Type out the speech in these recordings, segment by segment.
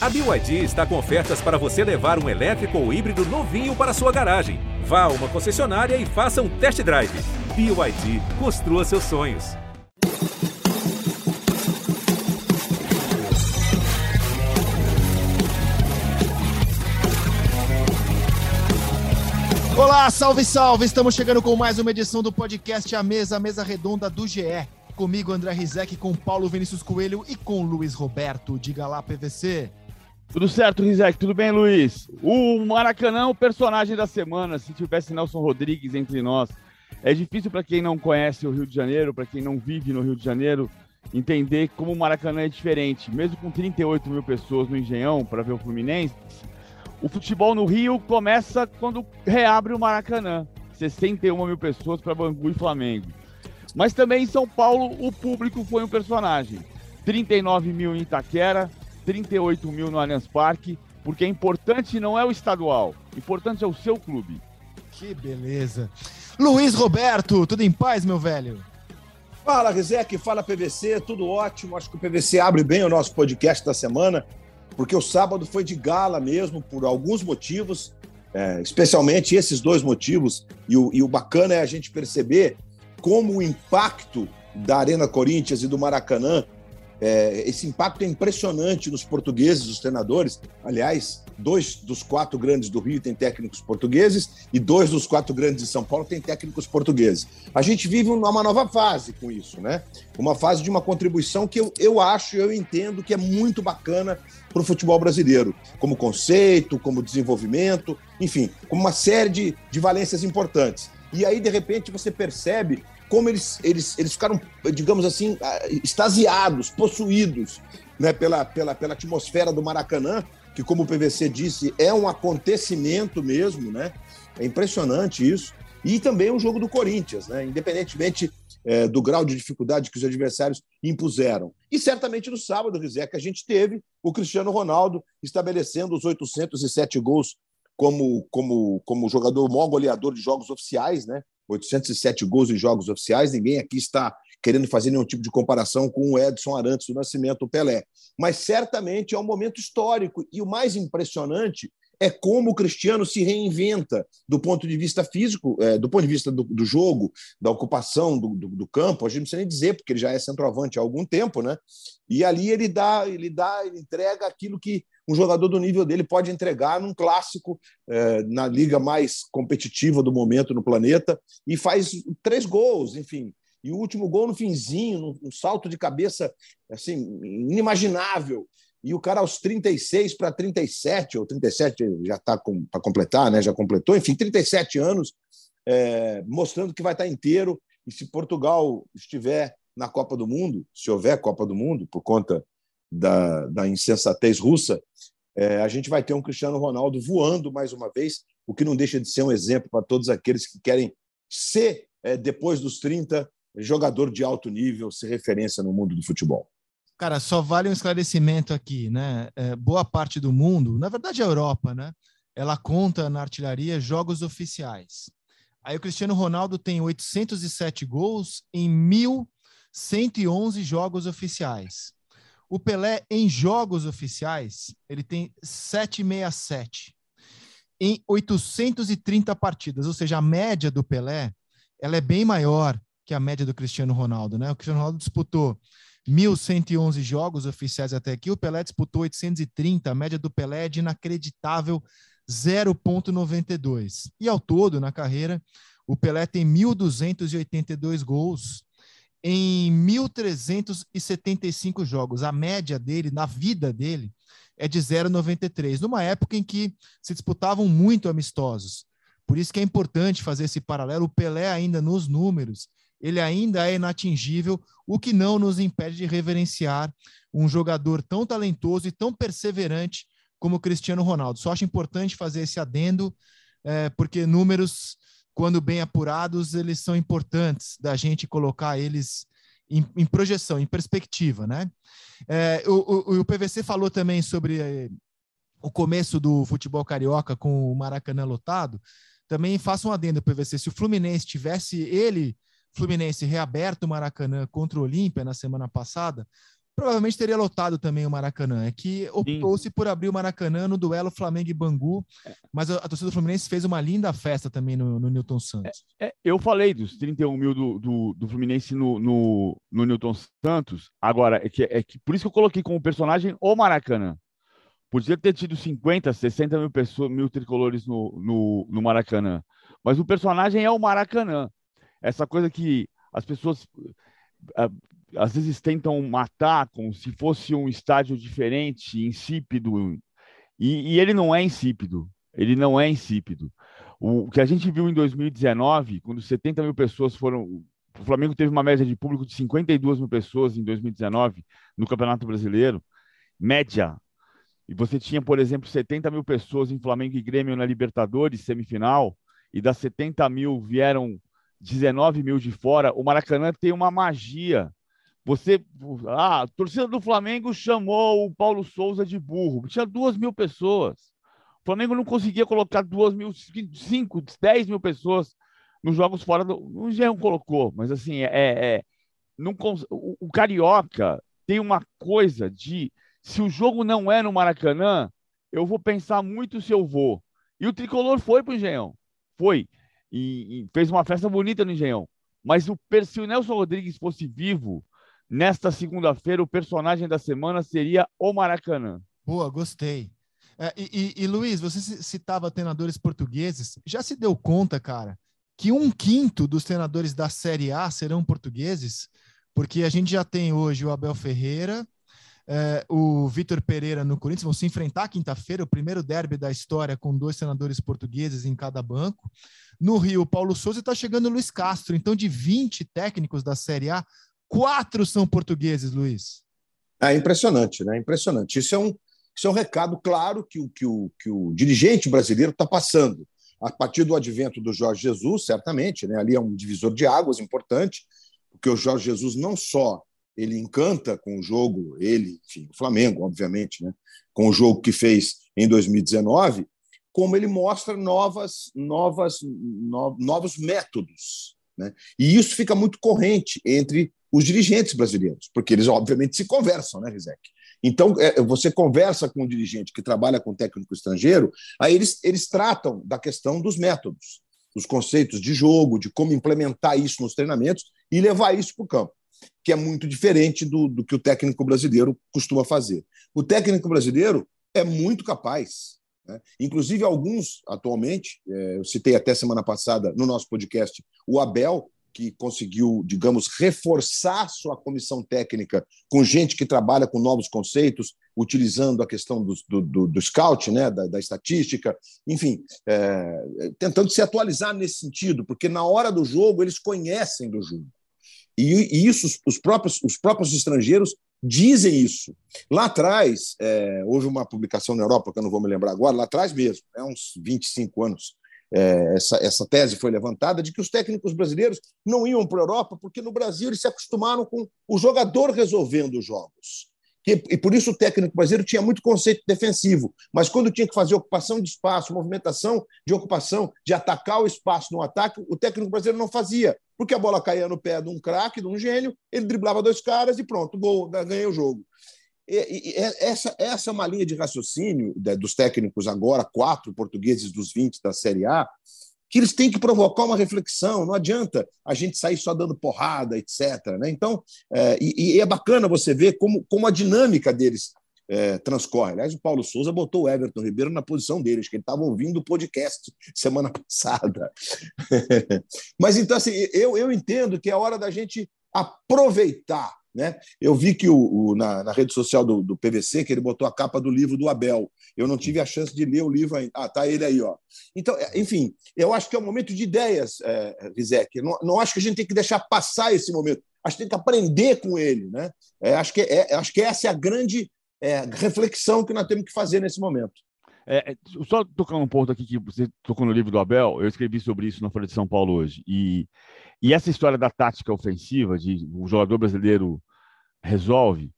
A BYD está com ofertas para você levar um elétrico ou híbrido novinho para sua garagem. Vá a uma concessionária e faça um test drive. BYD, construa seus sonhos. Olá, salve, salve! Estamos chegando com mais uma edição do podcast A Mesa, a Mesa Redonda do GE. Comigo, André Rizek, com Paulo Vinícius Coelho e com Luiz Roberto. Diga lá, PVC. Tudo certo, Rizek? Tudo bem, Luiz? O Maracanã é o personagem da semana, se tivesse Nelson Rodrigues entre nós. É difícil para quem não conhece o Rio de Janeiro, para quem não vive no Rio de Janeiro, entender como o Maracanã é diferente. Mesmo com 38 mil pessoas no Engenhão para ver o Fluminense, o futebol no Rio começa quando reabre o Maracanã. 61 mil pessoas para Bangu e Flamengo. Mas também em São Paulo o público foi um personagem. 39 mil em Itaquera, 38 mil no Allianz Parque, porque é importante não é o estadual, importante é o seu clube. Que beleza. Luiz Roberto, tudo em paz, meu velho? Fala, Rizek, fala PVC, tudo ótimo. Acho que o PVC abre bem o nosso podcast da semana porque o sábado foi de gala mesmo, por alguns motivos, é, especialmente esses dois motivos, e o, e o bacana é a gente perceber como o impacto da Arena Corinthians e do Maracanã é, esse impacto é impressionante nos portugueses, os treinadores. Aliás, dois dos quatro grandes do Rio têm técnicos portugueses e dois dos quatro grandes de São Paulo têm técnicos portugueses. A gente vive uma nova fase com isso, né? Uma fase de uma contribuição que eu, eu acho, eu entendo que é muito bacana para o futebol brasileiro, como conceito, como desenvolvimento, enfim, como uma série de, de valências importantes. E aí, de repente, você percebe como eles, eles, eles ficaram, digamos assim, ah, extasiados, possuídos né, pela, pela, pela atmosfera do Maracanã, que, como o PVC disse, é um acontecimento mesmo, né? É impressionante isso. E também o jogo do Corinthians, né? Independentemente é, do grau de dificuldade que os adversários impuseram. E certamente no sábado, Rizek, a gente teve o Cristiano Ronaldo estabelecendo os 807 gols como, como, como jogador maior goleador de jogos oficiais, né? 807 gols em jogos oficiais. Ninguém aqui está querendo fazer nenhum tipo de comparação com o Edson Arantes do Nascimento, o Pelé. Mas certamente é um momento histórico. E o mais impressionante é como o Cristiano se reinventa do ponto de vista físico, é, do ponto de vista do, do jogo, da ocupação do, do, do, campo. A gente não precisa nem dizer, porque ele já é centroavante há algum tempo, né? E ali ele dá, ele dá, ele entrega aquilo que um jogador do nível dele pode entregar num clássico, é, na liga mais competitiva do momento no planeta, e faz três gols, enfim. E o último gol no finzinho, um salto de cabeça assim inimaginável. E o cara aos 36 para 37, ou 37 já está para completar, né? já completou, enfim, 37 anos, é, mostrando que vai estar tá inteiro. E se Portugal estiver na Copa do Mundo, se houver Copa do Mundo, por conta da, da insensatez russa, é, a gente vai ter um Cristiano Ronaldo voando mais uma vez, o que não deixa de ser um exemplo para todos aqueles que querem ser, é, depois dos 30, jogador de alto nível, ser referência no mundo do futebol. Cara, só vale um esclarecimento aqui, né? É, boa parte do mundo, na verdade a Europa, né? Ela conta na artilharia jogos oficiais. Aí o Cristiano Ronaldo tem 807 gols em 1.111 jogos oficiais. O Pelé, em jogos oficiais, ele tem 767 em 830 partidas, ou seja, a média do Pelé ela é bem maior que a média do Cristiano Ronaldo, né? O Cristiano Ronaldo disputou 1.111 jogos oficiais até aqui, o Pelé disputou 830, a média do Pelé é de inacreditável 0,92. E ao todo, na carreira, o Pelé tem 1.282 gols em 1.375 jogos. A média dele, na vida dele, é de 0,93, numa época em que se disputavam muito amistosos. Por isso que é importante fazer esse paralelo. O Pelé, ainda nos números, ele ainda é inatingível, o que não nos impede de reverenciar um jogador tão talentoso e tão perseverante como o Cristiano Ronaldo. Só acho importante fazer esse adendo, é, porque números quando bem apurados, eles são importantes da gente colocar eles em, em projeção, em perspectiva, né? É, o, o, o, PVC falou também sobre é, o começo do futebol carioca com o Maracanã lotado. Também faça um adendo, PVC. Se o Fluminense tivesse ele, Fluminense, reaberto o Maracanã contra o Olímpia na semana passada, provavelmente teria lotado também o Maracanã. É que optou-se por abrir o Maracanã no duelo Flamengo e Bangu, mas a, a, torcida do Fluminense fez uma linda festa também no, no Newton Santos. É, é, eu falei dos 31 mil do, do, do Fluminense no, no, no, Newton Santos. Agora, é que, é que por isso que eu coloquei como personagem o Maracanã. Podia ter tido 50, 60 mil pessoas, mil tricolores no, no, no Maracanã. Mas o personagem é o Maracanã. Essa coisa que as pessoas às vezes tentam matar como se fosse um estádio diferente, insípido. E, e ele não é insípido. Ele não é insípido. O, que a gente viu em 2019, quando 70 mil pessoas foram. O Flamengo teve uma média de público de 52 mil pessoas em 2019 no Campeonato Brasileiro, média. E você tinha, por exemplo, 70 mil pessoas em Flamengo e Grêmio na Libertadores, semifinal, e das 70 mil vieram 19 mil de fora. O Maracanã tem uma magia você, ah, a torcida do Flamengo chamou o Paulo Souza de burro. Tinha duas mil pessoas. O Flamengo não conseguia colocar duas mil, cinco, dez mil pessoas nos jogos fora do. O Jean colocou, mas assim, é, é não, o, o Carioca tem uma coisa de se o jogo não é no Maracanã, eu vou pensar muito se eu vou. E o tricolor foi para o Engenhão. Foi. E, e, fez uma festa bonita no Engenhão. Mas o, se o Nelson Rodrigues fosse vivo, Nesta segunda-feira, o personagem da semana seria o Maracanã. Boa, gostei. É, e, e, e, Luiz, você citava treinadores portugueses. Já se deu conta, cara, que um quinto dos treinadores da Série A serão portugueses? Porque a gente já tem hoje o Abel Ferreira, é, o Vitor Pereira no Corinthians, vão se enfrentar quinta-feira, o primeiro derby da história com dois treinadores portugueses em cada banco. No Rio, Paulo Souza está chegando o Luiz Castro. Então, de 20 técnicos da Série A, Quatro são portugueses, Luiz. É impressionante, né? Impressionante. Isso é um, isso é um recado claro que o, que o, que o dirigente brasileiro está passando. A partir do advento do Jorge Jesus, certamente, né? ali é um divisor de águas importante, porque o Jorge Jesus não só ele encanta com o jogo, ele, enfim, o Flamengo, obviamente, né? com o jogo que fez em 2019, como ele mostra novas, novas, no, novos métodos. Né? E isso fica muito corrente entre os dirigentes brasileiros, porque eles, obviamente, se conversam, né, Rizek? Então, é, você conversa com um dirigente que trabalha com técnico estrangeiro, aí eles, eles tratam da questão dos métodos, dos conceitos de jogo, de como implementar isso nos treinamentos e levar isso para o campo, que é muito diferente do, do que o técnico brasileiro costuma fazer. O técnico brasileiro é muito capaz. Né? Inclusive, alguns, atualmente, é, eu citei até semana passada no nosso podcast, o Abel, que conseguiu, digamos, reforçar sua comissão técnica com gente que trabalha com novos conceitos, utilizando a questão do, do, do scout, né, da, da estatística, enfim, é, tentando se atualizar nesse sentido, porque na hora do jogo eles conhecem do jogo. E, e isso, os próprios, os próprios estrangeiros dizem isso. Lá atrás, é, houve uma publicação na Europa, que eu não vou me lembrar agora, lá atrás mesmo, é uns 25 anos, é, essa, essa tese foi levantada de que os técnicos brasileiros não iam para a Europa porque no Brasil eles se acostumaram com o jogador resolvendo os jogos. E, e por isso o técnico brasileiro tinha muito conceito defensivo, mas quando tinha que fazer ocupação de espaço, movimentação de ocupação, de atacar o espaço no ataque, o técnico brasileiro não fazia, porque a bola caía no pé de um craque, de um gênio, ele driblava dois caras e pronto, gol, ganhei o jogo. E, e, essa, essa é uma linha de raciocínio dos técnicos agora, quatro portugueses dos 20 da Série A, que eles têm que provocar uma reflexão. Não adianta a gente sair só dando porrada, etc. Né? Então, é, e, e, é bacana você ver como, como a dinâmica deles é, transcorre. Aliás, o Paulo Souza botou o Everton Ribeiro na posição deles, que ele estava ouvindo o podcast semana passada. Mas então, assim, eu, eu entendo que é hora da gente aproveitar né? Eu vi que o, o na, na, rede social do, do, PVC que ele botou a capa do livro do Abel. Eu não tive a chance de ler o livro ainda. Ah, tá ele aí, ó. Então, é, enfim, eu acho que é um momento de ideias, é, Rizek. Não, não acho que a gente tem que deixar passar esse momento. Acho que tem que aprender com ele, né? É, acho, que é, acho que essa é a grande é, reflexão que nós temos que fazer nesse momento. É, é só tocar um ponto aqui que você tocou no livro do Abel, eu escrevi sobre isso na Folha de São Paulo hoje. E, e essa história da tática ofensiva, de o jogador brasileiro resolve.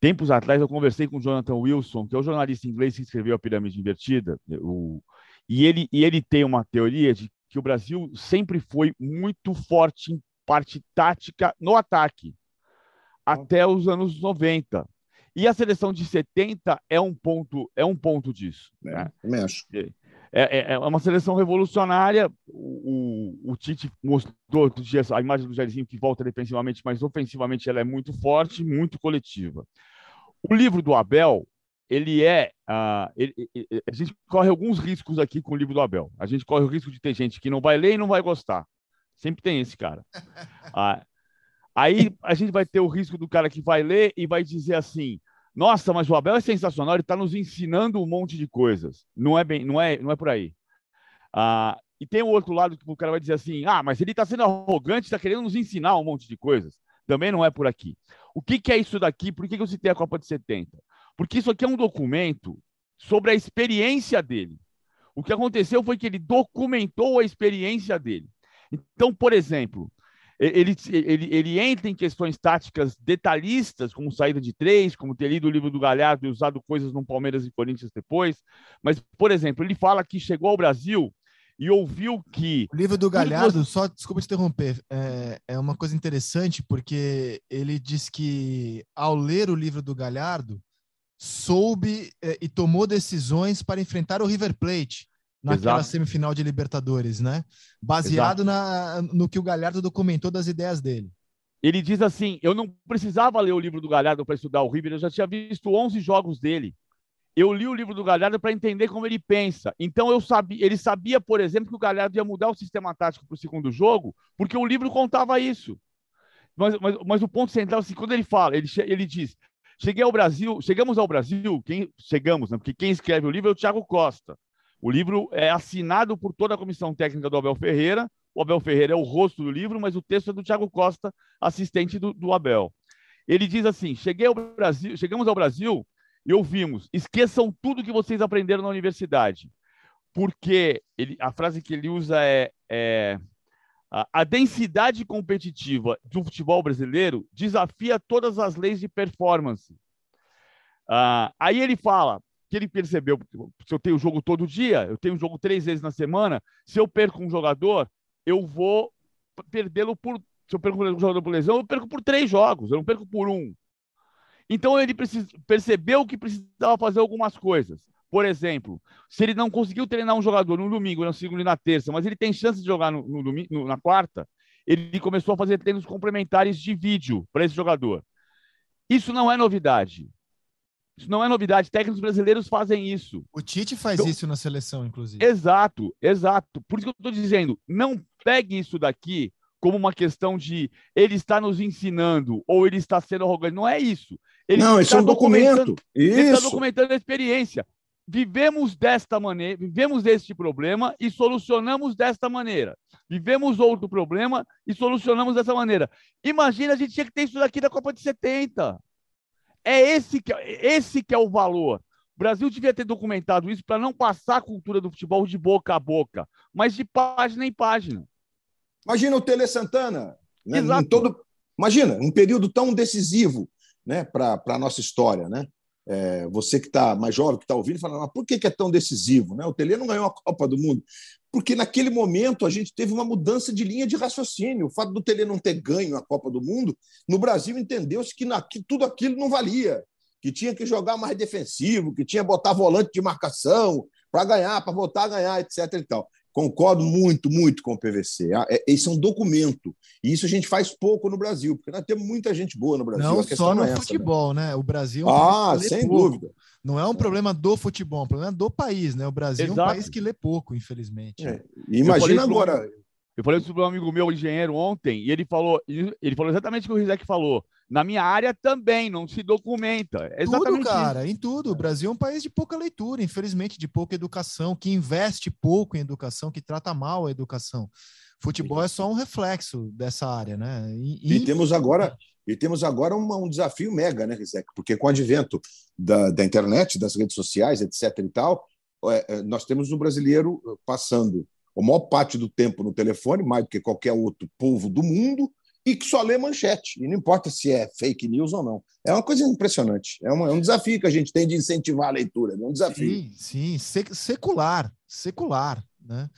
Tempos atrás eu conversei com o Jonathan Wilson, que é o jornalista inglês que escreveu a Pirâmide Invertida, o, e, ele, e ele tem uma teoria de que o Brasil sempre foi muito forte em parte tática no ataque. até os anos 90. E a seleção de 70 é um ponto, é um ponto disso. É, né? Também acho. É, é, é, uma seleção revolucionária. O, o, o Tite mostrou outro dia a imagem do Jairzinho que volta defensivamente, mas ofensivamente ela é muito forte, muito coletiva. O livro do Abel, ele é. Uh, ele, ele, a gente corre alguns riscos aqui com o livro do Abel. A gente corre o risco de ter gente que não vai ler e não vai gostar. Sempre tem esse cara. Uh, aí a gente vai ter o risco do cara que vai ler e vai dizer assim: nossa, mas o Abel é sensacional, ele está nos ensinando um monte de coisas. Não é bem, não é, não é por aí. Ah, e tem o outro lado que o cara vai dizer assim: ah, mas ele está sendo arrogante, está querendo nos ensinar um monte de coisas. Também não é por aqui. O que, que é isso daqui? Por que, que eu citei a Copa de 70? Porque isso aqui é um documento sobre a experiência dele. O que aconteceu foi que ele documentou a experiência dele. Então, por exemplo, ele, ele, ele entra em questões táticas detalhistas, como saída de três, como ter lido o livro do Galhardo e usado coisas no Palmeiras e Corinthians depois. Mas, por exemplo, ele fala que chegou ao Brasil e ouviu que. O livro do Galhardo, só desculpa te interromper, é, é uma coisa interessante, porque ele diz que, ao ler o livro do Galhardo, soube é, e tomou decisões para enfrentar o River Plate naquela Exato. semifinal de Libertadores, né? Baseado na, no que o Galhardo documentou das ideias dele. Ele diz assim: eu não precisava ler o livro do Galhardo para estudar o River, eu já tinha visto 11 jogos dele. Eu li o livro do Galhardo para entender como ele pensa. Então eu sabia, ele sabia, por exemplo, que o Galhardo ia mudar o sistema tático para o segundo jogo, porque o livro contava isso. Mas, mas, mas o ponto central, assim, quando ele fala, ele, ele diz: cheguei ao Brasil, chegamos ao Brasil, quem chegamos, né? Porque quem escreve o livro é o Thiago Costa. O livro é assinado por toda a comissão técnica do Abel Ferreira. O Abel Ferreira é o rosto do livro, mas o texto é do Tiago Costa, assistente do, do Abel. Ele diz assim: Cheguei ao Brasil, chegamos ao Brasil e ouvimos: esqueçam tudo que vocês aprenderam na universidade. Porque ele, a frase que ele usa é, é a, densidade competitiva do futebol brasileiro desafia todas as leis de performance. Ah, aí ele fala: que ele percebeu, se eu tenho jogo todo dia, eu tenho jogo três vezes na semana, se eu perco um jogador, eu vou perdê-lo por. Se eu perco um jogador por lesão, eu perco por três jogos, eu não perco por um. Então ele precis, percebeu que precisava fazer algumas coisas. Por exemplo, se ele não conseguiu treinar um jogador no domingo, na segunda e na terça, mas ele tem chance de jogar no, no domingo, na quarta, ele começou a fazer treinos complementares de vídeo para esse jogador. Isso não é novidade. Isso não é novidade. Técnicos brasileiros fazem isso. O Tite faz então, isso na seleção, inclusive. Exato, exato. Por isso que eu estou dizendo, não pegue isso daqui como uma questão de ele está nos ensinando ou ele está sendo arrogante. Não é isso. Ele não, isso é um documento. Isso. Ele está documentando a experiência. Vivemos desta maneira, vivemos este problema e solucionamos desta maneira. Vivemos outro problema e solucionamos dessa maneira. Imagina, a gente tinha que ter isso daqui da Copa de 70. É esse que, é, esse que é o valor. O Brasil devia ter documentado isso para não passar a cultura do futebol de boca a boca, mas de página em página. Imagina o Tele Santana. Né? Exato. Todo... Imagina, um período tão decisivo né, para a nossa história. Né? É, você que está mais jovem, que está ouvindo, fala, mas por que, que é tão decisivo? Né? O Tele não ganhou a Copa do Mundo. Porque naquele momento a gente teve uma mudança de linha de raciocínio. O fato do Tele não ter ganho a Copa do Mundo, no Brasil entendeu-se que, que tudo aquilo não valia, que tinha que jogar mais defensivo, que tinha que botar volante de marcação para ganhar, para voltar a ganhar, etc. E tal. Concordo muito, muito com o PVC. Ah, é, esse é um documento. E isso a gente faz pouco no Brasil, porque nós temos muita gente boa no Brasil. Não só no é essa, né? futebol, né? né? O Brasil. É um ah, sem pouco. dúvida. Não é um problema do futebol, é um problema do país, né? O Brasil Exato. é um país que lê pouco, infelizmente. É. Imagina agora. Eu falei isso para um amigo meu, engenheiro, ontem, e ele falou, ele falou exatamente o que o Rizek falou. Na minha área também, não se documenta. É tudo, cara, isso. em tudo. O Brasil é um país de pouca leitura, infelizmente, de pouca educação, que investe pouco em educação, que trata mal a educação. Futebol é só um reflexo dessa área, né? E, e temos agora e temos agora uma, um desafio mega, né, Rizek? Porque com o advento da, da internet, das redes sociais, etc. e tal, é, é, nós temos o brasileiro passando a maior parte do tempo no telefone, mais do que qualquer outro povo do mundo, e que só lê manchete. E não importa se é fake news ou não. É uma coisa impressionante. É, uma, é um desafio que a gente tem de incentivar a leitura. É um desafio. Sim, sim. secular. Secular. Né?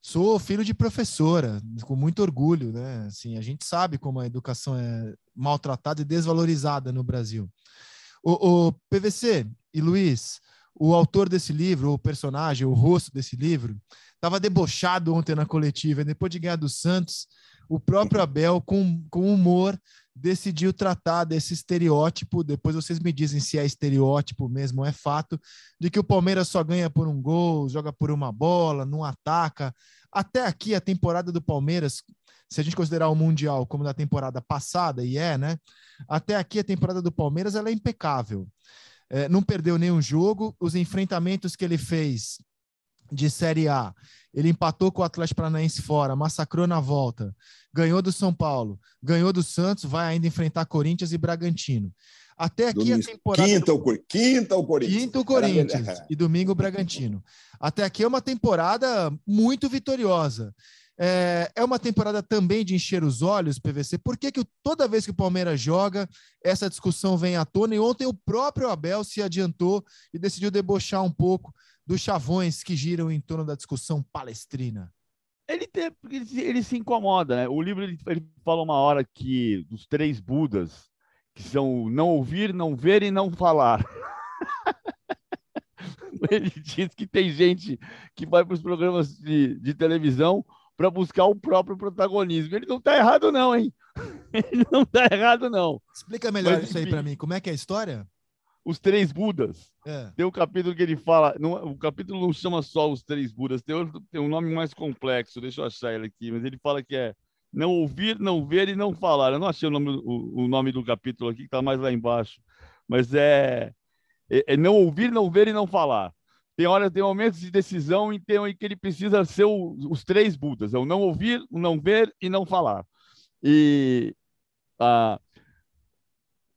Sou filho de professora, com muito orgulho, né? Assim, a gente sabe como a educação é maltratada e desvalorizada no Brasil. O, o PVC e Luiz, o autor desse livro, o personagem, o rosto desse livro, estava debochado ontem na coletiva, depois de ganhar do Santos, o próprio Abel, com, com humor, decidiu tratar desse estereótipo. Depois vocês me dizem se é estereótipo mesmo é fato, de que o Palmeiras só ganha por um gol, joga por uma bola, não ataca. Até aqui, a temporada do Palmeiras, se a gente considerar o Mundial como da temporada passada, e é, né? Até aqui, a temporada do Palmeiras ela é impecável. É, não perdeu nenhum jogo, os enfrentamentos que ele fez de Série A ele empatou com o Atlético Paranaense fora, massacrou na volta, ganhou do São Paulo, ganhou do Santos, vai ainda enfrentar Corinthians e Bragantino. Até aqui domingo. a temporada. Quinta, o, quinta o Corinthians. Quinta o Corinthians e domingo o Bragantino. Até aqui é uma temporada muito vitoriosa. É, é uma temporada também de encher os olhos, PVC. Por que, que toda vez que o Palmeiras joga, essa discussão vem à tona? E ontem o próprio Abel se adiantou e decidiu debochar um pouco dos chavões que giram em torno da discussão palestrina? Ele, tem, ele, ele se incomoda, né? O livro ele, ele fala uma hora que dos três Budas, que são não ouvir, não ver e não falar. ele diz que tem gente que vai para os programas de, de televisão para buscar o próprio protagonismo. Ele não está errado, não, hein? Ele não está errado, não. Explica melhor Mas, isso aí para mim. Como é que é a história? os três Budas. É. Tem um capítulo que ele fala. Não, o capítulo não chama só os três Budas, tem, outro, tem um nome mais complexo, deixa eu achar ele aqui, mas ele fala que é não ouvir, não ver e não falar. Eu não achei o nome, o, o nome do capítulo aqui, que está mais lá embaixo. Mas é, é, é, não ouvir, não ver e não falar. Tem hora, tem momentos de decisão em, que ele precisa ser o, os três Budas: é o não ouvir, o não ver e não falar. E. Ah,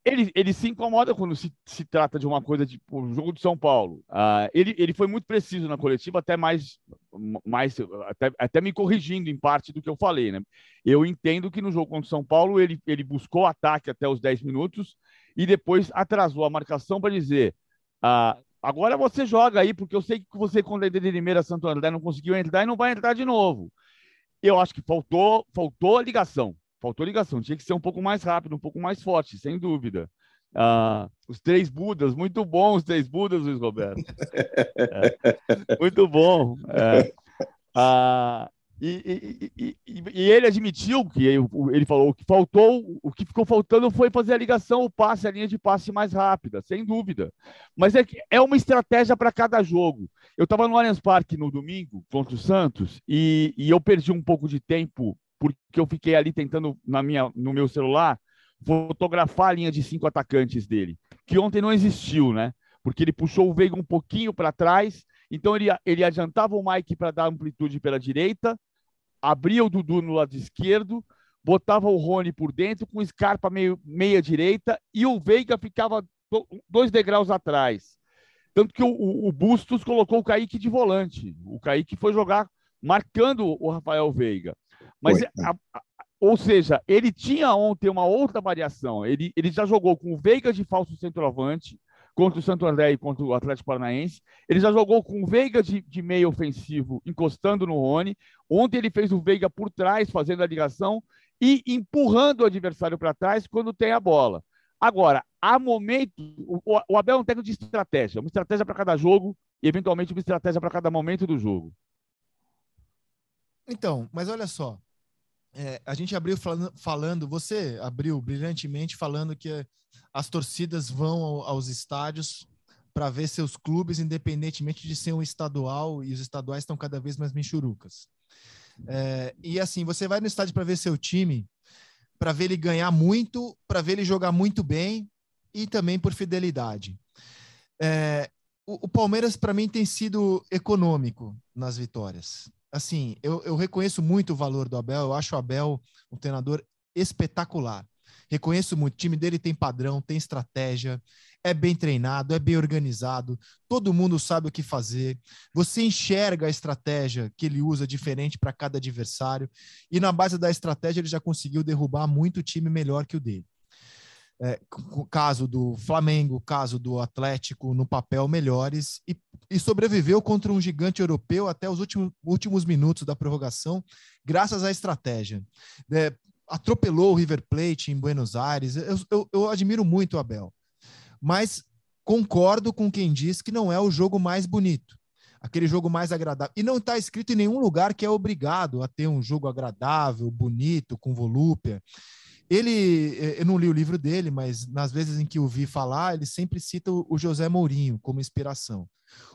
ele, ele se incomoda quando se, se trata de uma coisa tipo o jogo de São Paulo. Uh, ele, ele foi muito preciso na coletiva, até mais, mais até, até me corrigindo em parte do que eu falei. Né? Eu entendo que no jogo contra o São Paulo ele, ele buscou ataque até os 10 minutos e depois atrasou a marcação para dizer: uh, agora você joga aí, porque eu sei que você, quando é de Limeira Santo André, não conseguiu entrar e não vai entrar de novo. Eu acho que faltou, faltou a ligação faltou ligação. Tinha que ser um pouco mais rápido, um pouco mais forte, sem dúvida. Ah, os três Budas, muito bom os três Budas, Luiz Roberto. É, muito bom. É. Ah, e, e, e, ele admitiu que ele falou que faltou, o que ficou faltando foi fazer a ligação, o passe, a linha de passe mais rápida, sem dúvida. Mas é, é uma estratégia para cada jogo. Eu estava no Allianz Parque no domingo contra o Santos e, e eu perdi um pouco de tempo porque eu fiquei ali tentando na minha, no meu celular fotografar a linha de cinco atacantes dele, que ontem não existiu, né? Porque ele puxou o Veiga um pouquinho para trás, então ele, ele adiantava o Mike para dar amplitude pela direita, abria o Dudu no lado esquerdo, botava o Rony por dentro com Scarpa meio, meia direita e o Veiga ficava dois degraus atrás. Tanto que o, o, o Bustos colocou o Kaique de volante. O Kaique foi jogar marcando o Rafael Veiga. Mas, a, a, ou seja, ele tinha ontem uma outra variação. Ele, ele já jogou com o Veiga de falso centroavante contra o Santo André e contra o Atlético Paranaense. Ele já jogou com o Veiga de, de meio ofensivo, encostando no Rony. Ontem ele fez o Veiga por trás, fazendo a ligação e empurrando o adversário para trás quando tem a bola. Agora, há momento, o, o Abel é um técnico de estratégia, uma estratégia para cada jogo e, eventualmente, uma estratégia para cada momento do jogo. Então, mas olha só, é, a gente abriu falando, falando, você abriu brilhantemente falando que as torcidas vão ao, aos estádios para ver seus clubes, independentemente de ser um estadual, e os estaduais estão cada vez mais michurucas. É, e assim, você vai no estádio para ver seu time, para ver ele ganhar muito, para ver ele jogar muito bem e também por fidelidade. É, o, o Palmeiras, para mim, tem sido econômico nas vitórias assim, eu, eu reconheço muito o valor do Abel, eu acho o Abel um treinador espetacular. Reconheço muito, o time dele tem padrão, tem estratégia, é bem treinado, é bem organizado, todo mundo sabe o que fazer. Você enxerga a estratégia que ele usa diferente para cada adversário, e na base da estratégia ele já conseguiu derrubar muito time melhor que o dele. É, caso do Flamengo, caso do Atlético, no papel melhores, e e sobreviveu contra um gigante europeu até os últimos, últimos minutos da prorrogação, graças à estratégia. É, atropelou o River Plate em Buenos Aires. Eu, eu, eu admiro muito o Abel, mas concordo com quem diz que não é o jogo mais bonito, aquele jogo mais agradável. E não está escrito em nenhum lugar que é obrigado a ter um jogo agradável, bonito, com volúpia. Ele, eh, eu não li o livro dele, mas nas vezes em que o vi falar, ele sempre cita o José Mourinho como inspiração.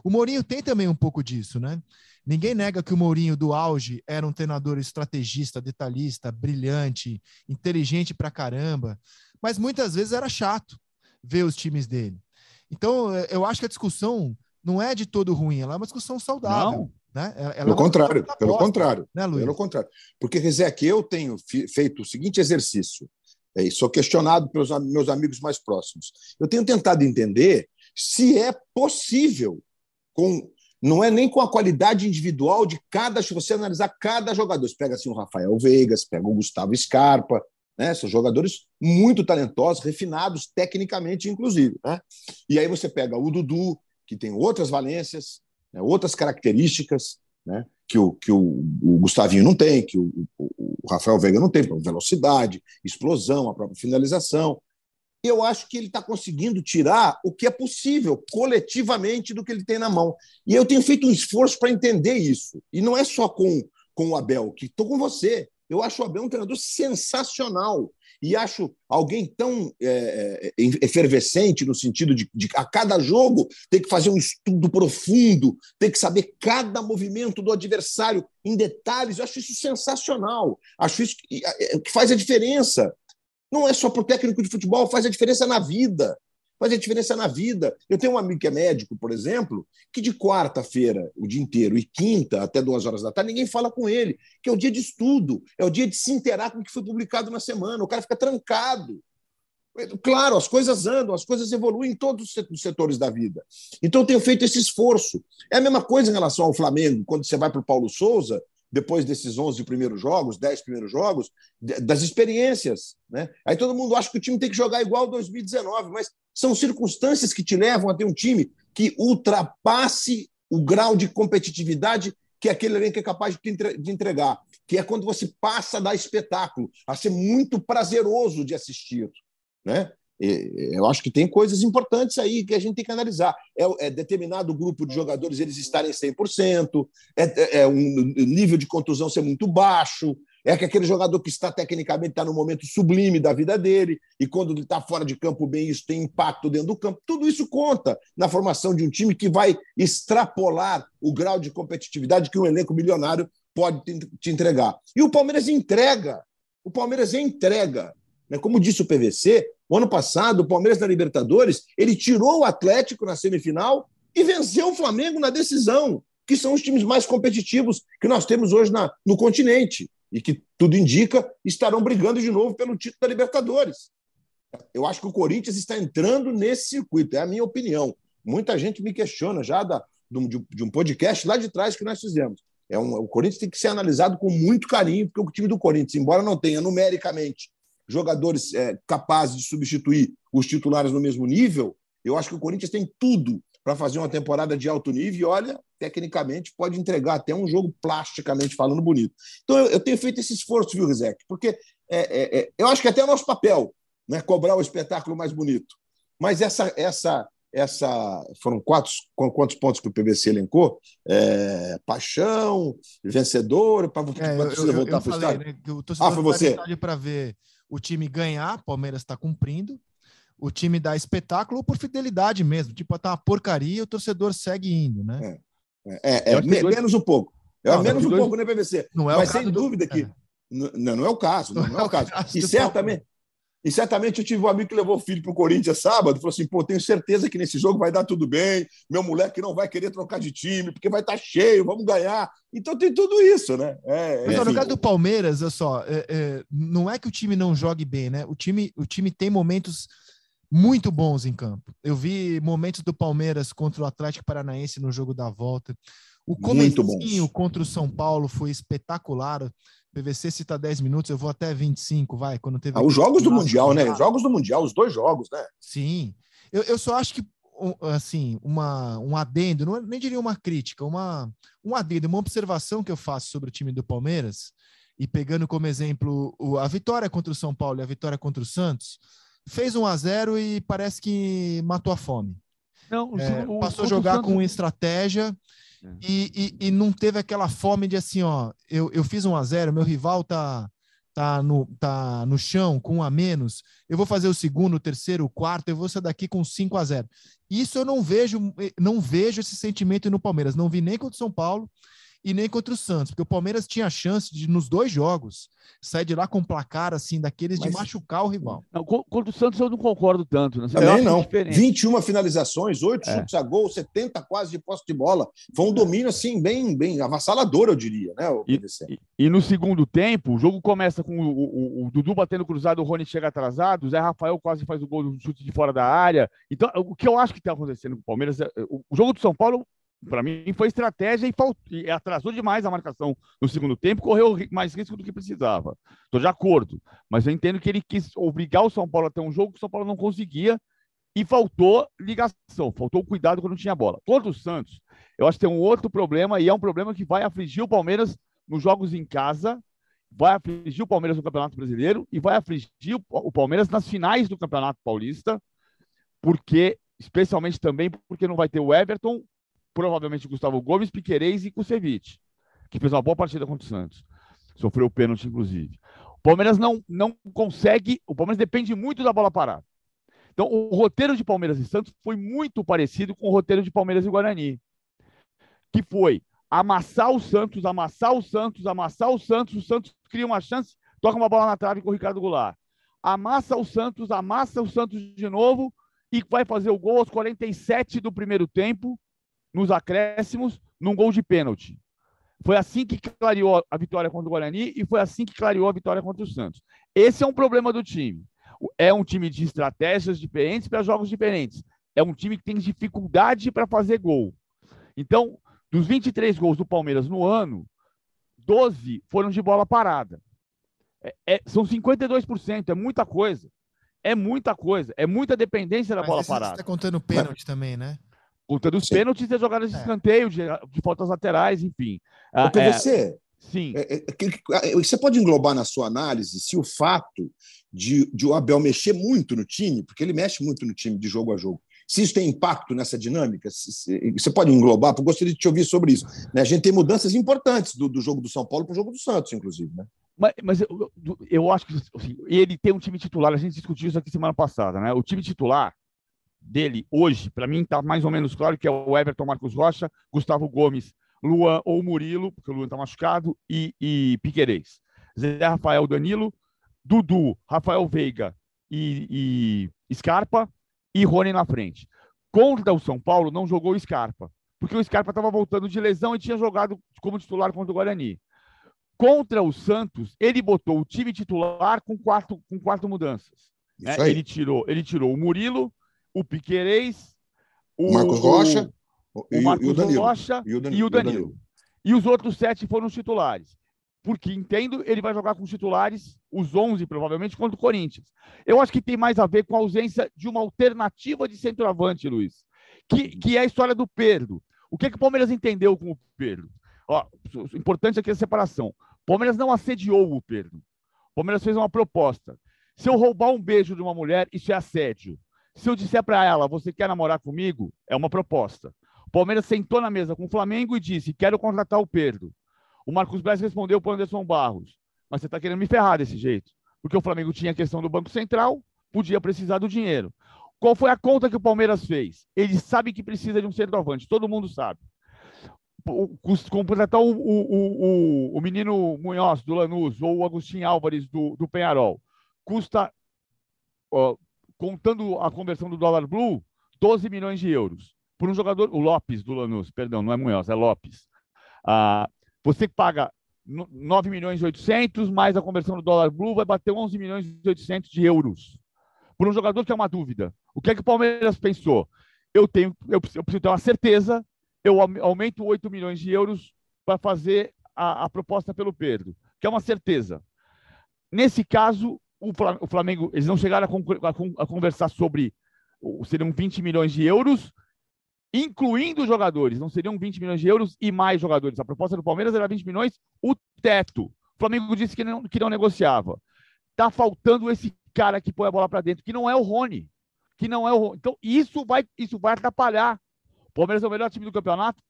O Mourinho tem também um pouco disso, né? Ninguém nega que o Mourinho do auge era um treinador estrategista, detalhista, brilhante, inteligente pra caramba, mas muitas vezes era chato ver os times dele. Então, eh, eu acho que a discussão não é de todo ruim, ela é uma discussão saudável. Não. Né? Ela pelo é contrário, pelo contrário, né, pelo contrário. Porque, Rezec, eu tenho feito o seguinte exercício, é, e sou questionado pelos meus amigos mais próximos. Eu tenho tentado entender se é possível, com não é nem com a qualidade individual de cada, se você analisar cada jogador. Você pega assim o Rafael Veigas, pega o Gustavo Scarpa, né? São jogadores muito talentosos, refinados tecnicamente, inclusive. Né? E aí você pega o Dudu, que tem outras valências, né? outras características, né? que, o, que o, o Gustavinho não tem, que o, o, o Rafael Veiga não tem, velocidade, explosão, a própria finalização eu acho que ele está conseguindo tirar o que é possível coletivamente do que ele tem na mão. E eu tenho feito um esforço para entender isso. E não é só com, com o Abel, que estou com você. Eu acho o Abel um treinador sensacional. E acho alguém tão é, é, efervescente no sentido de, de, a cada jogo ter que fazer um estudo profundo, ter que saber cada movimento do adversário em detalhes. Eu acho isso sensacional. Acho isso que, é, que faz a diferença. Não é só para o técnico de futebol, faz a diferença na vida. Faz a diferença na vida. Eu tenho um amigo que é médico, por exemplo, que de quarta-feira, o dia inteiro, e quinta, até duas horas da tarde, ninguém fala com ele, que é o dia de estudo, é o dia de se interar com o que foi publicado na semana. O cara fica trancado. Claro, as coisas andam, as coisas evoluem em todos os setores da vida. Então, tenho feito esse esforço. É a mesma coisa em relação ao Flamengo, quando você vai para o Paulo Souza, depois desses 11 primeiros jogos, 10 primeiros jogos, das experiências. Né? Aí todo mundo acha que o time tem que jogar igual 2019, mas são circunstâncias que te levam a ter um time que ultrapasse o grau de competitividade que aquele elenco é capaz de entregar, que é quando você passa a dar espetáculo, a ser muito prazeroso de assistir. Né? Eu acho que tem coisas importantes aí que a gente tem que analisar. É, é determinado grupo de jogadores eles estarem 100%, é, é, é um nível de contusão ser muito baixo, é que aquele jogador que está tecnicamente está no momento sublime da vida dele, e quando ele está fora de campo bem, isso tem impacto dentro do campo. Tudo isso conta na formação de um time que vai extrapolar o grau de competitividade que um elenco milionário pode te entregar. E o Palmeiras entrega. O Palmeiras entrega. Né? Como disse o PVC, o ano passado, o Palmeiras na Libertadores, ele tirou o Atlético na semifinal e venceu o Flamengo na decisão, que são os times mais competitivos que nós temos hoje na, no continente e que tudo indica estarão brigando de novo pelo título da Libertadores. Eu acho que o Corinthians está entrando nesse circuito, é a minha opinião. Muita gente me questiona já da, de, um podcast lá de trás que nós fizemos. É um, o Corinthians tem que ser analisado com muito carinho, porque o time do Corinthians, embora não tenha numericamente jogadores é, capazes de substituir os titulares no mesmo nível, eu acho que o Corinthians tem tudo para fazer uma temporada de alto nível e, olha, tecnicamente pode entregar até um jogo plasticamente falando bonito. Então eu, eu tenho feito esse esforço, viu, Rizek? Porque é, é, é, eu acho que até é nosso papel né, cobrar o espetáculo mais bonito. Mas essa, essa, essa foram quatro, quantos pontos que o PVC elencou? É, paixão, vencedor, para é, eu, voltar para o estádio. Né, o ah, foi você. Para ver o time ganhar, o Palmeiras está cumprindo. O time dá espetáculo ou por fidelidade mesmo. Tipo, tá uma porcaria, o torcedor segue indo, né? É, é, é, é menos um pouco. É não, menos um dois... pouco, né, PVC? Não é Mas sem dúvida do... que. É. Não, não é o caso, não, não é o caso. caso e certamente. E certamente eu tive um amigo que levou o filho para o Corinthians sábado, falou assim: pô, tenho certeza que nesse jogo vai dar tudo bem, meu moleque não vai querer trocar de time, porque vai estar tá cheio, vamos ganhar. Então tem tudo isso, né? É, Mas no caso do Palmeiras, olha só, é, é, não é que o time não jogue bem, né? O time, o time tem momentos muito bons em campo. Eu vi momentos do Palmeiras contra o Atlético Paranaense no jogo da volta. O comecinho contra o São Paulo foi espetacular. PVC cita 10 minutos, eu vou até 25, vai. Quando teve ah, os jogos do Mundial, né? Os jogos do Mundial, os dois jogos, né? Sim. Eu, eu só acho que assim, uma, um adendo, não, nem diria uma crítica, uma, um adendo, uma observação que eu faço sobre o time do Palmeiras, e pegando como exemplo a vitória contra o São Paulo e a vitória contra o Santos, fez 1 a 0 e parece que matou a fome. Não, é, o, passou a jogar Santos... com estratégia e, e, e, não teve aquela fome de assim, ó, eu, eu fiz 1 a 0 meu rival tá tá no, tá no chão com um a menos, eu vou fazer o segundo, o terceiro, o quarto, eu vou sair daqui com 5 a 0. Isso eu não vejo, não vejo esse sentimento no Palmeiras, não vi nem contra o São Paulo e nem contra o Santos, porque o Palmeiras tinha a chance de, nos dois jogos, sair de lá com um placar assim, daqueles Mas, de machucar o rival. Não, contra o Santos eu não concordo tanto. Né? Também não. Diferente. 21 finalizações, 8 é. chutes a gol, 70 quase de posse de bola. Foi um domínio assim, bem, bem avassalador, eu diria, né? E, e, e, no segundo tempo, o jogo começa com o, o, o, Dudu batendo cruzado, o Rony chega atrasado, o Zé Rafael quase faz o gol do chute de fora da área. Então, o que eu acho que está acontecendo com o Palmeiras, é, o, o jogo do São Paulo para mim foi estratégia e, falt... e, atrasou demais a marcação no segundo tempo, correu mais risco do que precisava. Estou de acordo, mas eu entendo que ele quis obrigar o São Paulo a ter um jogo que o São Paulo não conseguia e faltou ligação, faltou cuidado quando tinha bola. Contra o Santos, eu acho que tem um outro problema e é um problema que vai afligir o Palmeiras nos jogos em casa, vai afligir o Palmeiras no Campeonato Brasileiro e vai afligir o Palmeiras nas finais do Campeonato Paulista, porque especialmente também porque não vai ter o Everton provavelmente Gustavo Gomes, Piquerez e Kusevich, que fez uma boa partida contra o Santos. Sofreu o pênalti, inclusive. O Palmeiras não, não consegue. O Palmeiras depende muito da bola parada. Então, o roteiro de Palmeiras e Santos foi muito parecido com o roteiro de Palmeiras e Guarani, que foi amassar o Santos, amassar o Santos, amassar o Santos, o Santos cria uma chance, toca uma bola na trave com o Ricardo Goulart. Amassa o Santos, amassa o Santos de novo e vai fazer o gol aos 47 do primeiro tempo, nos acréscimos, num gol de pênalti. Foi assim que clareou a vitória contra o Guarani e foi assim que clareou a vitória contra o Santos. Esse é um problema do time. É um time de estratégias diferentes para jogos diferentes. É um time que tem dificuldade para fazer gol. Então, dos 23 gols do Palmeiras no ano, 12 foram de bola parada. É, é, são 52%, é muita coisa. É muita coisa. É muita dependência da Mas bola parada. Você está contando pênalti também, né? Conta dos Sim. pênaltis e jogadas de é. escanteio, de, de faltas laterais, enfim. O PVC, ah, é, Sim. É, é, você pode englobar na sua análise se o fato de, de o Abel mexer muito no time, porque ele mexe muito no time de jogo a jogo, se isso tem impacto nessa dinâmica, se, se, você pode englobar, porque eu gostaria de te ouvir sobre isso. Né? A gente tem mudanças importantes do, do jogo do São Paulo para o jogo do Santos, inclusive. Né? Mas, mas eu, eu, acho que assim, ele tem um time titular, a gente discutiu isso aqui semana passada, né? O time titular dele hoje, para mim está mais ou menos claro que é o Everton Marcos Rocha, Gustavo Gomes, Luan ou Murilo, porque o Luan está machucado, e, e Piquerez. Zé Rafael Danilo, Dudu, Rafael Veiga e, e Scarpa, e Rony na frente. Contra o São Paulo, não jogou o Scarpa, porque o Scarpa estava voltando de lesão e tinha jogado como titular contra o Guarani. Contra o Santos, ele botou o time titular com quatro, com quatro mudanças. Né? Ele, tirou, ele tirou o Murilo, o Piquerez, o Marcos Rocha, o, o Marcos e o Danilo, Rocha e o Danilo, e o Danilo. E os outros sete foram os titulares. Porque entendo, ele vai jogar com os titulares, os 11 provavelmente, contra o Corinthians. Eu acho que tem mais a ver com a ausência de uma alternativa de centroavante, Luiz, que, que é a história do Pedro. O que, que o Palmeiras entendeu com o Pedro? Ó, importante aqui a separação. O Palmeiras não assediou o Pedro. O Palmeiras fez uma proposta. Se eu roubar um beijo de uma mulher, isso é assédio. Se eu disser para ela, você quer namorar comigo? É uma proposta. O Palmeiras sentou na mesa com o Flamengo e disse: quero contratar o Pedro. O Marcos Braz respondeu para o Anderson Barros: mas você está querendo me ferrar desse jeito. Porque o Flamengo tinha a questão do Banco Central, podia precisar do dinheiro. Qual foi a conta que o Palmeiras fez? Ele sabe que precisa de um centroavante, todo mundo sabe. Contratar o, o, o, o menino Munhoz do Lanús ou o Agostinho Álvares do, do Penharol custa contando a conversão do dólar blue, 12 milhões de euros. Por um jogador, o Lopes do Lanús, perdão, não é Munhoz, é Lopes. Ah, você paga 9 milhões e 800, mais a conversão do dólar blue, vai bater 11 milhões e 800 de euros. Por um jogador que é uma dúvida. O que é que o Palmeiras pensou? Eu tenho, eu preciso, ter uma certeza, eu aumento 8 milhões de euros para fazer a, a proposta pelo Pedro, que é uma certeza. Nesse caso, o Flamengo, eles não chegaram a, conversar sobre seriam 20 milhões de euros, incluindo jogadores. Não seriam 20 milhões de euros e mais jogadores. A proposta do Palmeiras era 20 milhões, o teto. O Flamengo disse que não, que não negociava. Tá faltando esse cara que põe a bola para dentro, que não é o Rony. Que não é o Rony. Então, isso vai, isso vai atrapalhar. O Palmeiras é o melhor time do campeonato.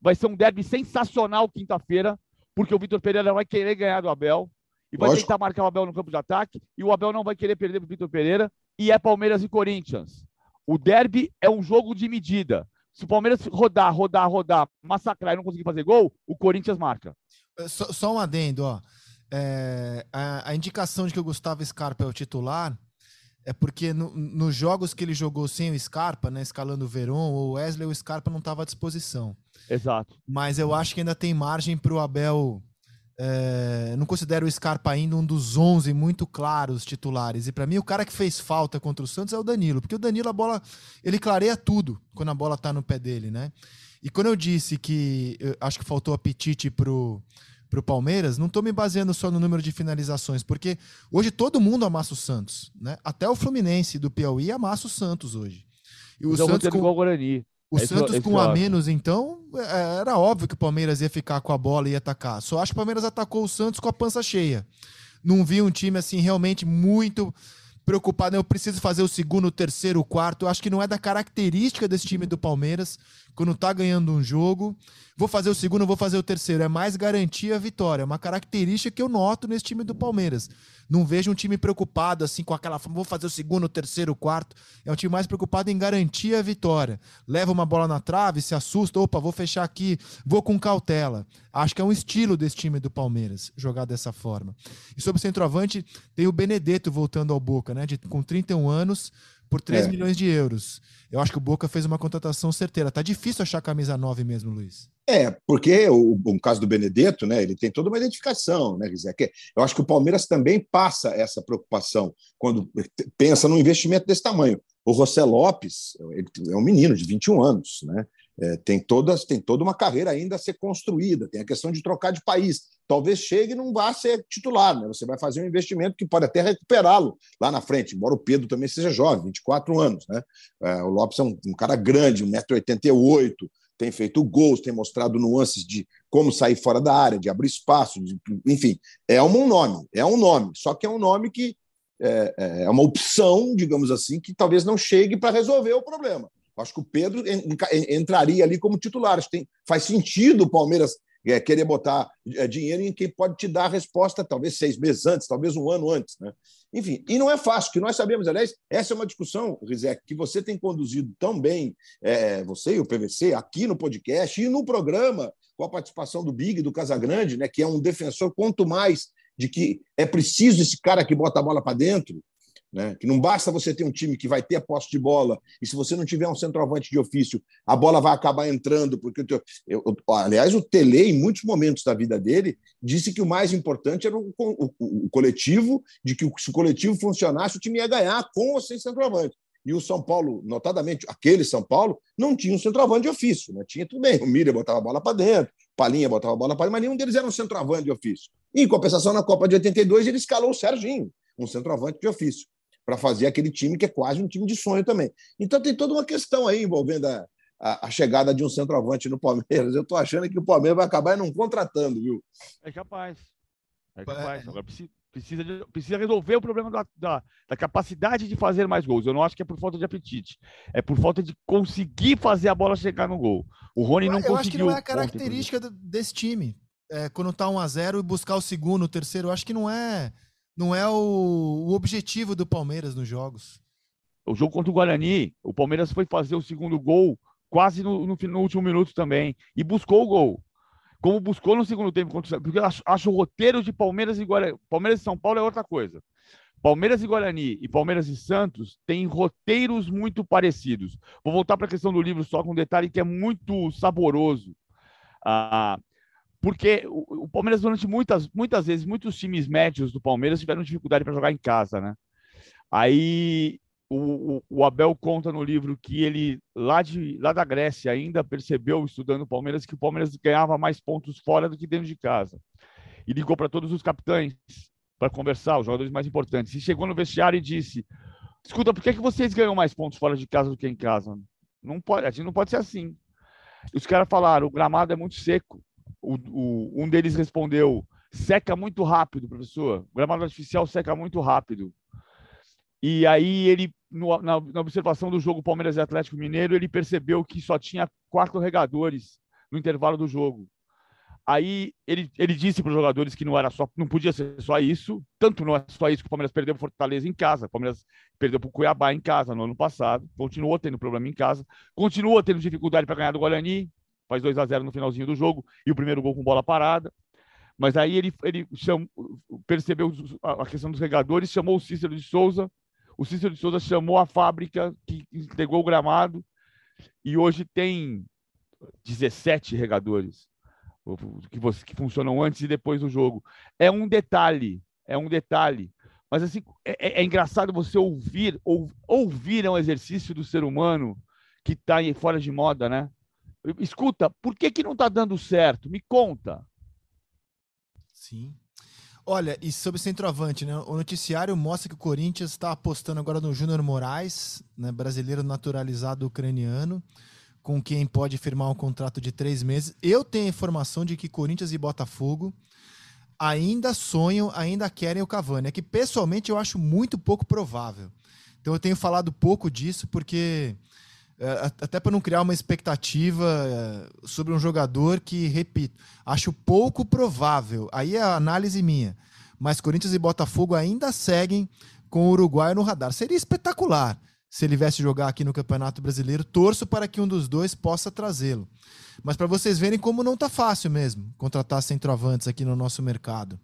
Vai ser um derby sensacional quinta-feira, porque o Vitor Pereira vai querer ganhar do Abel e vai Lógico. tentar marcar o Abel no campo de ataque, e o Abel não vai querer perder para o Vitor Pereira, e é Palmeiras e Corinthians. O derby é um jogo de medida. Se o Palmeiras rodar, rodar, rodar, massacrar e não conseguir fazer gol, o Corinthians marca. É, só, só um adendo, ó. É, a, a, indicação de que o Gustavo Scarpa é o titular é porque no, nos jogos que ele jogou sem o Scarpa, né, escalando o Veron, o Wesley, o Scarpa não estava à disposição. Exato. Mas eu acho que ainda tem margem para o Abel é, não considero o Scarpa ainda um dos 11 muito claros titulares. E para mim, o cara que fez falta contra o Santos é o Danilo, porque o Danilo, a bola, ele clareia tudo quando a bola tá no pé dele, né? E quando eu disse que eu acho que faltou apetite pro, pro Palmeiras, não tô me baseando só no número de finalizações, porque hoje todo mundo amassa o Santos, né? Até o Fluminense do Piauí amassa o Santos hoje. E o Santos com... o Guarani. O esse Santos com um a menos, então, é, era óbvio que o Palmeiras ia ficar com a bola e ia atacar. Só acho que o Palmeiras atacou o Santos com a pança cheia. Não vi um time assim realmente muito preocupado. Eu preciso fazer o segundo, o terceiro, o quarto. Eu acho que não é da característica desse time do Palmeiras quando tá ganhando um jogo. Vou fazer o segundo, vou fazer o terceiro. É mais garantia a vitória. É uma característica que eu noto nesse time do Palmeiras. Não vejo um time preocupado assim com aquela vou fazer o segundo, o terceiro, o quarto. É um time mais preocupado em garantir a vitória. Leva uma bola na trave, se assusta, opa, vou fechar aqui, vou com cautela. Acho que é um estilo desse time do Palmeiras jogar dessa forma. E sobre o centroavante, tem o Benedetto voltando ao Boca, né? De, com 31 anos, por 3 é. milhões de euros. Eu acho que o Boca fez uma contratação certeira. Tá difícil achar camisa 9 mesmo, Luiz. É, porque o, o caso do Benedetto, né, ele tem toda uma identificação, né, Rizé? Eu acho que o Palmeiras também passa essa preocupação quando pensa num investimento desse tamanho. O José Lopes é um menino de 21 anos, né? É, tem, todas, tem toda uma carreira ainda a ser construída, tem a questão de trocar de país. Talvez chegue e não vá ser titular, né? Você vai fazer um investimento que pode até recuperá-lo lá na frente, embora o Pedro também seja jovem, 24 anos, né? É, o Lopes é um, um cara grande, 1,88m, tem feito gols, tem mostrado nuances de como sair fora da área, de abrir espaço, de, enfim, é um nome, é um nome, só que é um nome que é, é, é uma opção, digamos assim, que talvez não chegue para resolver o problema. Acho que o Pedro entraria ali como titular. Tem, faz sentido o Palmeiras é, querer botar é, dinheiro em quem pode te dar a resposta, talvez seis meses antes, talvez um ano antes. Né? Enfim, e não é fácil, que nós sabemos, aliás, essa é uma discussão, Rizek, que você tem conduzido tão bem, é, você e o PVC, aqui no podcast e no programa, com a participação do Big, do Casagrande, né, que é um defensor, quanto mais de que é preciso esse cara que bota a bola para dentro, né? Que não basta você ter um time que vai ter a posse de bola, e se você não tiver um centroavante de ofício, a bola vai acabar entrando. porque eu, eu, Aliás, o Tele, em muitos momentos da vida dele, disse que o mais importante era o, o, o coletivo, de que se o coletivo funcionasse, o time ia ganhar com ou sem centroavante. E o São Paulo, notadamente, aquele São Paulo, não tinha um centroavante de ofício. Né? Tinha tudo bem, o Miriam botava a bola para dentro, Palinha botava a bola para dentro, mas nenhum deles era um centroavante de ofício. em compensação, na Copa de 82, ele escalou o Serginho, um centroavante de ofício para fazer aquele time que é quase um time de sonho também. Então tem toda uma questão aí envolvendo a, a, a chegada de um centroavante no Palmeiras. Eu estou achando que o Palmeiras vai acabar não contratando, viu? É capaz. É capaz. Agora precisa, precisa, de, precisa resolver o problema da, da, da, capacidade de fazer mais gols. Eu não acho que é por falta de apetite. É por falta de conseguir fazer a bola chegar no gol. O Rony não eu conseguiu. Eu acho que não é a característica ontem, desse time. É, quando tá 1 a 0 e buscar o segundo, o terceiro, eu acho que não é não é o, o objetivo do Palmeiras nos jogos. O jogo contra o Guarani, o Palmeiras foi fazer o segundo gol quase no, no, no último minuto também e buscou o gol. Como buscou no segundo tempo, contra, porque eu acho, acho o roteiro de Palmeiras e Guarani. Palmeiras e São Paulo é outra coisa. Palmeiras e Guarani e Palmeiras e Santos têm roteiros muito parecidos. Vou voltar para a questão do livro só com um detalhe que é muito saboroso. Ah, porque o, o, Palmeiras, durante muitas, muitas vezes, muitos times médios do Palmeiras tiveram dificuldade para jogar em casa, né? Aí o, o, Abel conta no livro que ele, lá, de, lá da Grécia, ainda percebeu, estudando o Palmeiras, que o Palmeiras ganhava mais pontos fora do que dentro de casa. E ligou para todos os capitães para conversar, os jogadores mais importantes. E chegou no vestiário e disse: Escuta, por que, que vocês ganham mais pontos fora de casa do que em casa? Não pode, a gente não pode ser assim. Os caras falaram, o gramado é muito seco. O, o, um deles respondeu, seca muito rápido, professor. O gramado artificial seca muito rápido. E aí ele, no, na, na, observação do jogo Palmeiras e Atlético Mineiro, ele percebeu que só tinha quatro regadores no intervalo do jogo. Aí ele, ele disse para os jogadores que não era só, não podia ser só isso, tanto não é só isso que o Palmeiras perdeu para Fortaleza em casa, o Palmeiras perdeu para o Cuiabá em casa no ano passado, continuou tendo problema em casa, continua tendo dificuldade para ganhar do Guarani, faz 2 a 0 no finalzinho do jogo e o primeiro gol com bola parada. Mas aí ele, ele cham, percebeu a questão dos regadores, chamou o Cícero de Souza, o Cícero de Souza chamou a fábrica que entregou o gramado e hoje tem 17 regadores que, você, que funcionam antes e depois do jogo. É um detalhe, é um detalhe. Mas assim, é, é, é engraçado você ouvir, ou, ouvir é um exercício do ser humano que está fora de moda, né? Escuta, por que, que não está dando certo? Me conta. Sim. Olha, e sobre centroavante, né? O noticiário mostra que o Corinthians está apostando agora no Júnior Moraes, né? brasileiro naturalizado ucraniano com quem pode firmar um contrato de três meses. Eu tenho a informação de que Corinthians e Botafogo ainda sonham, ainda querem o Cavani. É que pessoalmente eu acho muito pouco provável. Então eu tenho falado pouco disso porque até para não criar uma expectativa é, sobre um jogador que, repito, acho pouco provável. Aí é a análise minha. Mas Corinthians e Botafogo ainda seguem com o Uruguai no radar. Seria espetacular se ele viesse jogar aqui no Campeonato Brasileiro. Torço para que um dos dois possa trazê-lo. Mas para vocês verem como não está fácil mesmo contratar centroavantes aqui no nosso mercado.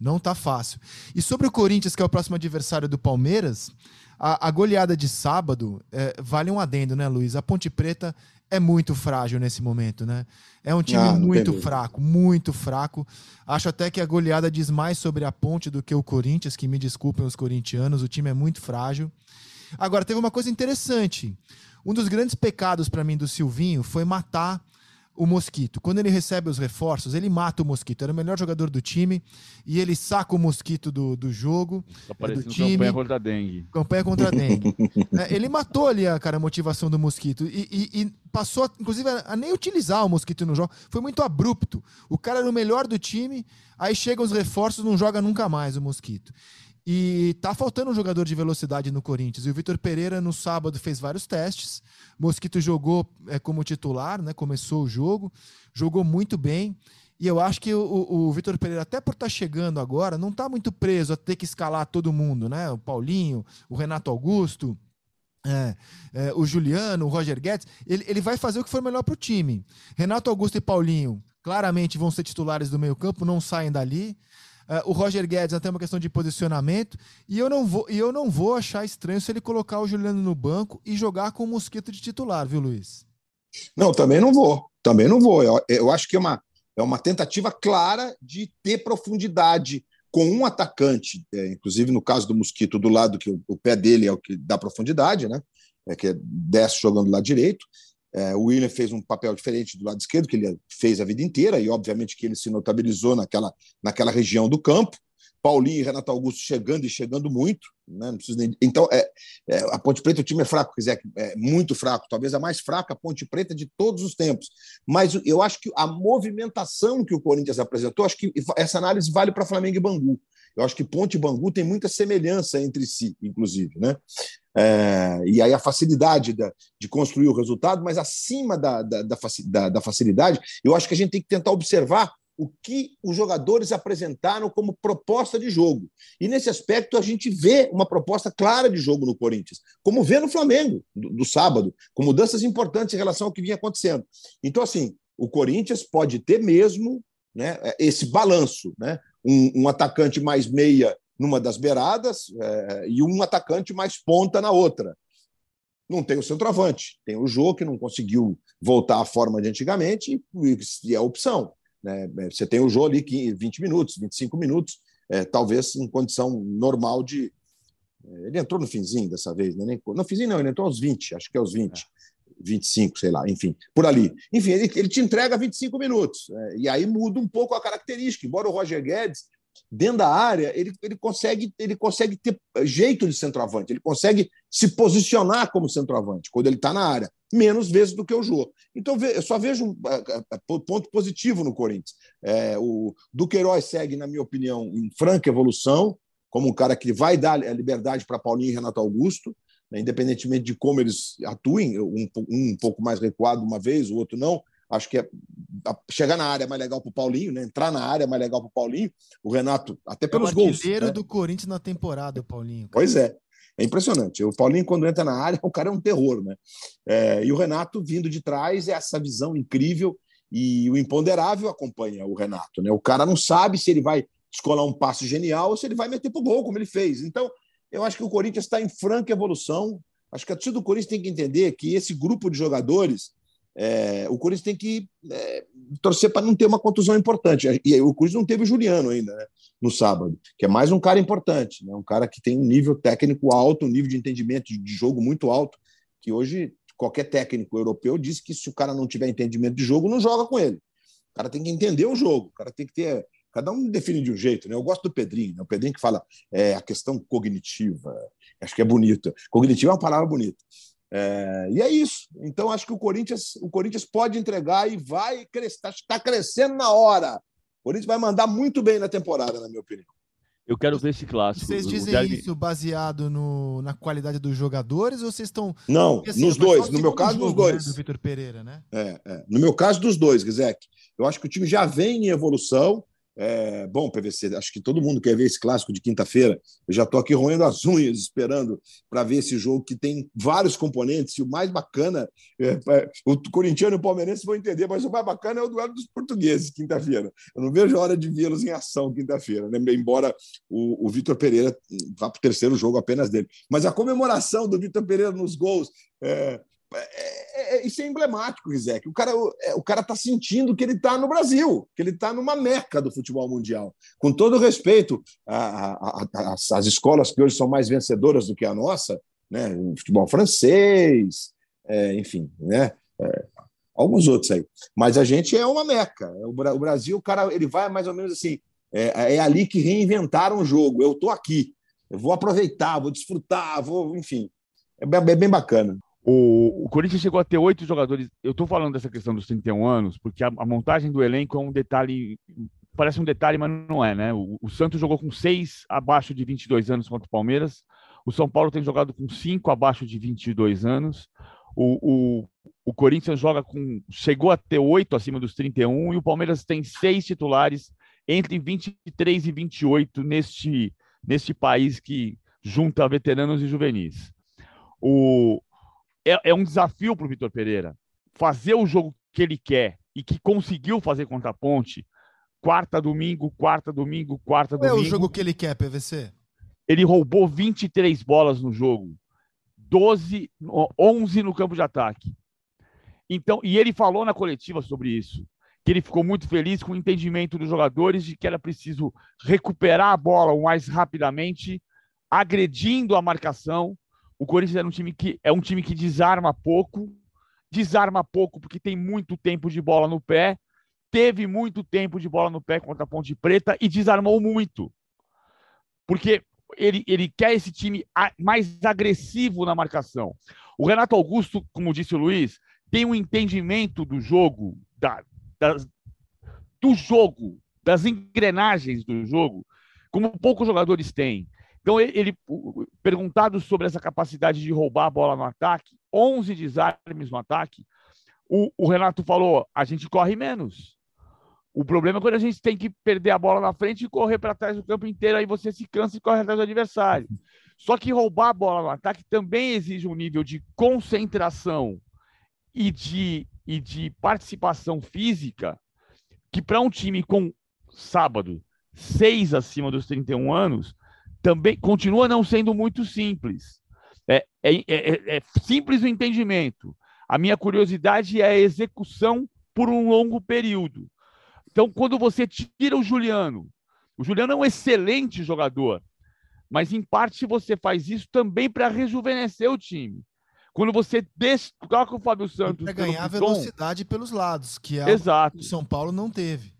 Não está fácil. E sobre o Corinthians, que é o próximo adversário do Palmeiras, a, a goleada de sábado é, vale um adendo, né, Luiz? A Ponte Preta é muito frágil nesse momento, né? É um time ah, muito fraco, muito fraco. Acho até que a goleada diz mais sobre a Ponte do que o Corinthians, que me desculpem os corintianos, o time é muito frágil. Agora, teve uma coisa interessante. Um dos grandes pecados para mim do Silvinho foi matar o Mosquito. Quando ele recebe os reforços, ele mata o Mosquito. Era o melhor jogador do time e ele saca o Mosquito do, do jogo. Tá do time. campanha contra a dengue. Campanha contra a dengue. é, ele matou ali a, cara, a motivação do Mosquito e, e, e passou, inclusive, a, a, nem utilizar o Mosquito no jogo. Foi muito abrupto. O cara era o melhor do time, aí chegam os reforços, não joga nunca mais o Mosquito. E tá faltando um jogador de velocidade no Corinthians. E o Vitor Pereira, no sábado, fez vários testes. Mosquito jogou é, como titular, né? Começou o jogo, jogou muito bem. E eu acho que o, o Vitor Pereira, até por estar tá chegando agora, não está muito preso a ter que escalar todo mundo, né? O Paulinho, o Renato Augusto. É, é, o Juliano, o Roger Guedes, ele, ele vai fazer o que for melhor para o time. Renato Augusto e Paulinho claramente vão ser titulares do meio-campo, não saem dali. Uh, o Roger Guedes até uma questão de posicionamento. E eu, não vou, e eu não vou achar estranho se ele colocar o Juliano no banco e jogar com o Mosquito de titular, viu, Luiz? Não, também não vou. Também não vou. Eu, eu acho que é uma, é uma tentativa clara de ter profundidade com um atacante, é, inclusive no caso do Mosquito, do lado que o, o, pé dele é o que dá profundidade, né? É que desce jogando do lado direito, é, o William fez um papel diferente do lado esquerdo, que ele fez a vida inteira, e obviamente que ele se notabilizou naquela, naquela região do campo. Paulinho e Renato Augusto chegando e chegando muito. Né? Nem... Então, é, é, a Ponte Preta, o time é fraco, quer dizer, é muito fraco, talvez a mais fraca Ponte Preta de todos os tempos. Mas eu acho que a movimentação que o Corinthians apresentou, acho que essa análise vale para Flamengo e Bangu. Eu acho que Ponte e Bangu tem muita semelhança entre si, inclusive. Né? É, e aí a facilidade da, de construir o resultado, mas acima da, da, da, da facilidade, eu acho que a gente tem que tentar observar o que os jogadores apresentaram como proposta de jogo. E nesse aspecto a gente vê uma proposta clara de jogo no Corinthians, como vê no Flamengo do, do, sábado, com mudanças importantes em relação ao que vinha acontecendo. Então, assim, o Corinthians pode ter mesmo né, esse balanço, né? Um, um atacante mais meia numa das beiradas é, e um atacante mais ponta na outra. Não tem o centroavante, tem o Jô, que não conseguiu voltar à forma de antigamente, e, é opção. Né? Você tem o Jô ali 20 minutos, 25 minutos, é, talvez em condição normal de. É, ele entrou no finzinho dessa vez, né? Nem, no finzinho não, ele entrou aos 20, acho que é aos 20. É. 25, sei lá, enfim, por ali. Enfim, ele, ele te entrega 25 minutos. É, e aí muda um pouco a característica. Embora o Roger Guedes dentro da área, ele, ele, consegue, ele consegue ter jeito de centroavante, ele consegue se posicionar como centroavante quando ele está na área, menos vezes do que o Jô. Então, eu só vejo um ponto positivo no Corinthians. É, o Duqueiroz segue, na minha opinião, em franca evolução, como um cara que vai dar a liberdade para Paulinho e Renato Augusto, né, independentemente de como eles atuem, um, um pouco mais recuado uma vez, o outro não, Acho que é, chegar na área é mais legal para o Paulinho, né? entrar na área é mais legal para o Paulinho. O Renato, até pelos é o gols. Né? do Corinthians na temporada, o Paulinho. Pois é. É impressionante. O Paulinho, quando entra na área, o cara é um terror, né? É, e o Renato, vindo de trás, é essa visão incrível e o imponderável acompanha o Renato, né? O cara não sabe se ele vai escolar um passo genial ou se ele vai meter pro gol, como ele fez. Então, eu acho que o Corinthians está em franca evolução. Acho que a torcida do Corinthians tem que entender que esse grupo de jogadores é, o Corinthians tem que é, torcer para não ter uma contusão importante. E o Corinthians não teve o Juliano ainda, né, no sábado, que é mais um cara importante, né, um cara que tem um nível técnico alto, um nível de entendimento de jogo muito alto, que hoje qualquer técnico europeu diz que se o cara não tiver entendimento de jogo, não joga com ele. O cara tem que entender o jogo, o cara tem que ter. Cada um define de um jeito, né? Eu gosto do Pedrinho, né? o Pedrinho que fala é, a questão cognitiva, acho que é bonito. Cognitiva é uma palavra bonita. É, e é isso. Então, acho que o Corinthians, o Corinthians pode entregar e vai crescer. Está crescendo na hora. O Corinthians vai mandar muito bem na temporada, na minha opinião. Eu quero ver esse clássico. Vocês dizem isso baseado no, na qualidade dos jogadores ou vocês estão. Não, assim, nos dois. No meu caso, nos dois. Né, do Vitor Pereira, né? É, é. No meu caso, dos dois, Gizek. Eu acho que o time já vem em evolução. É, bom, PVC, acho que todo mundo quer ver esse clássico de quinta-feira. Eu já estou aqui roendo as unhas, esperando para ver esse jogo que tem vários componentes. E o mais bacana, é, é, o corintiano e o palmeirense vão entender, mas o mais bacana é o duelo dos portugueses, quinta-feira. Eu não vejo a hora de vê-los em ação quinta-feira, né? embora o, o Vitor Pereira vá para o terceiro jogo apenas dele. Mas a comemoração do Vitor Pereira nos gols. É, é, é, é, isso é emblemático, Rizek. O cara é, o cara está sentindo que ele está no Brasil, que ele está numa meca do futebol mundial. Com todo respeito às escolas que hoje são mais vencedoras do que a nossa, né? o futebol francês, é, enfim, né? É, alguns outros aí. Mas a gente é uma meca. O Brasil, o cara, ele vai mais ou menos assim. É, é ali que reinventaram o jogo. Eu estou aqui, eu vou aproveitar, vou desfrutar, vou, enfim. É bem bacana. O, o, Corinthians chegou a ter oito jogadores. Eu estou falando dessa questão dos 31 anos, porque a, a, montagem do elenco é um detalhe. Parece um detalhe, mas não é, né? O, o, Santos jogou com seis abaixo de 22 anos contra o Palmeiras. O São Paulo tem jogado com cinco abaixo de 22 anos. O, o, o Corinthians joga com. chegou a ter oito acima dos 31 e o Palmeiras tem seis titulares entre 23 e 28 neste, neste país que junta veteranos e juvenis. O, é, é um desafio para o Vitor Pereira fazer o jogo que ele quer e que conseguiu fazer contra a Ponte. Quarta, domingo, quarta, domingo, quarta, Qual domingo. é o jogo que ele quer, PVC? Ele roubou 23 bolas no jogo, 12, 11 no campo de ataque. Então, e ele falou na coletiva sobre isso, que ele ficou muito feliz com o entendimento dos jogadores de que era preciso recuperar a bola o mais rapidamente, agredindo a marcação o Corinthians é um time que é um time que desarma pouco, desarma pouco porque tem muito tempo de bola no pé, teve muito tempo de bola no pé contra a Ponte Preta e desarmou muito. Porque ele, ele quer esse time mais agressivo na marcação. O Renato Augusto, como disse o Luiz, tem um entendimento do jogo, da, das, do jogo, das engrenagens do jogo, como poucos jogadores têm. Então, ele, perguntado sobre essa capacidade de roubar a bola no ataque, 11 desarmes no ataque, o, o Renato falou: a gente corre menos. O problema é quando a gente tem que perder a bola na frente e correr para trás do campo inteiro, aí você se cansa e corre atrás do adversário. Só que roubar a bola no ataque também exige um nível de concentração e de, e de participação física que para um time com sábado, seis acima dos 31 anos, também continua não sendo muito simples. É, é, é, é, simples o entendimento. A minha curiosidade é a execução por um longo período. Então, quando você tira o Juliano, o Juliano é um excelente jogador, mas em parte você faz isso também para rejuvenescer o time. Quando você deixa, o Fábio Santos. Para ganhar velocidade pelos lados, que é o São Paulo não teve.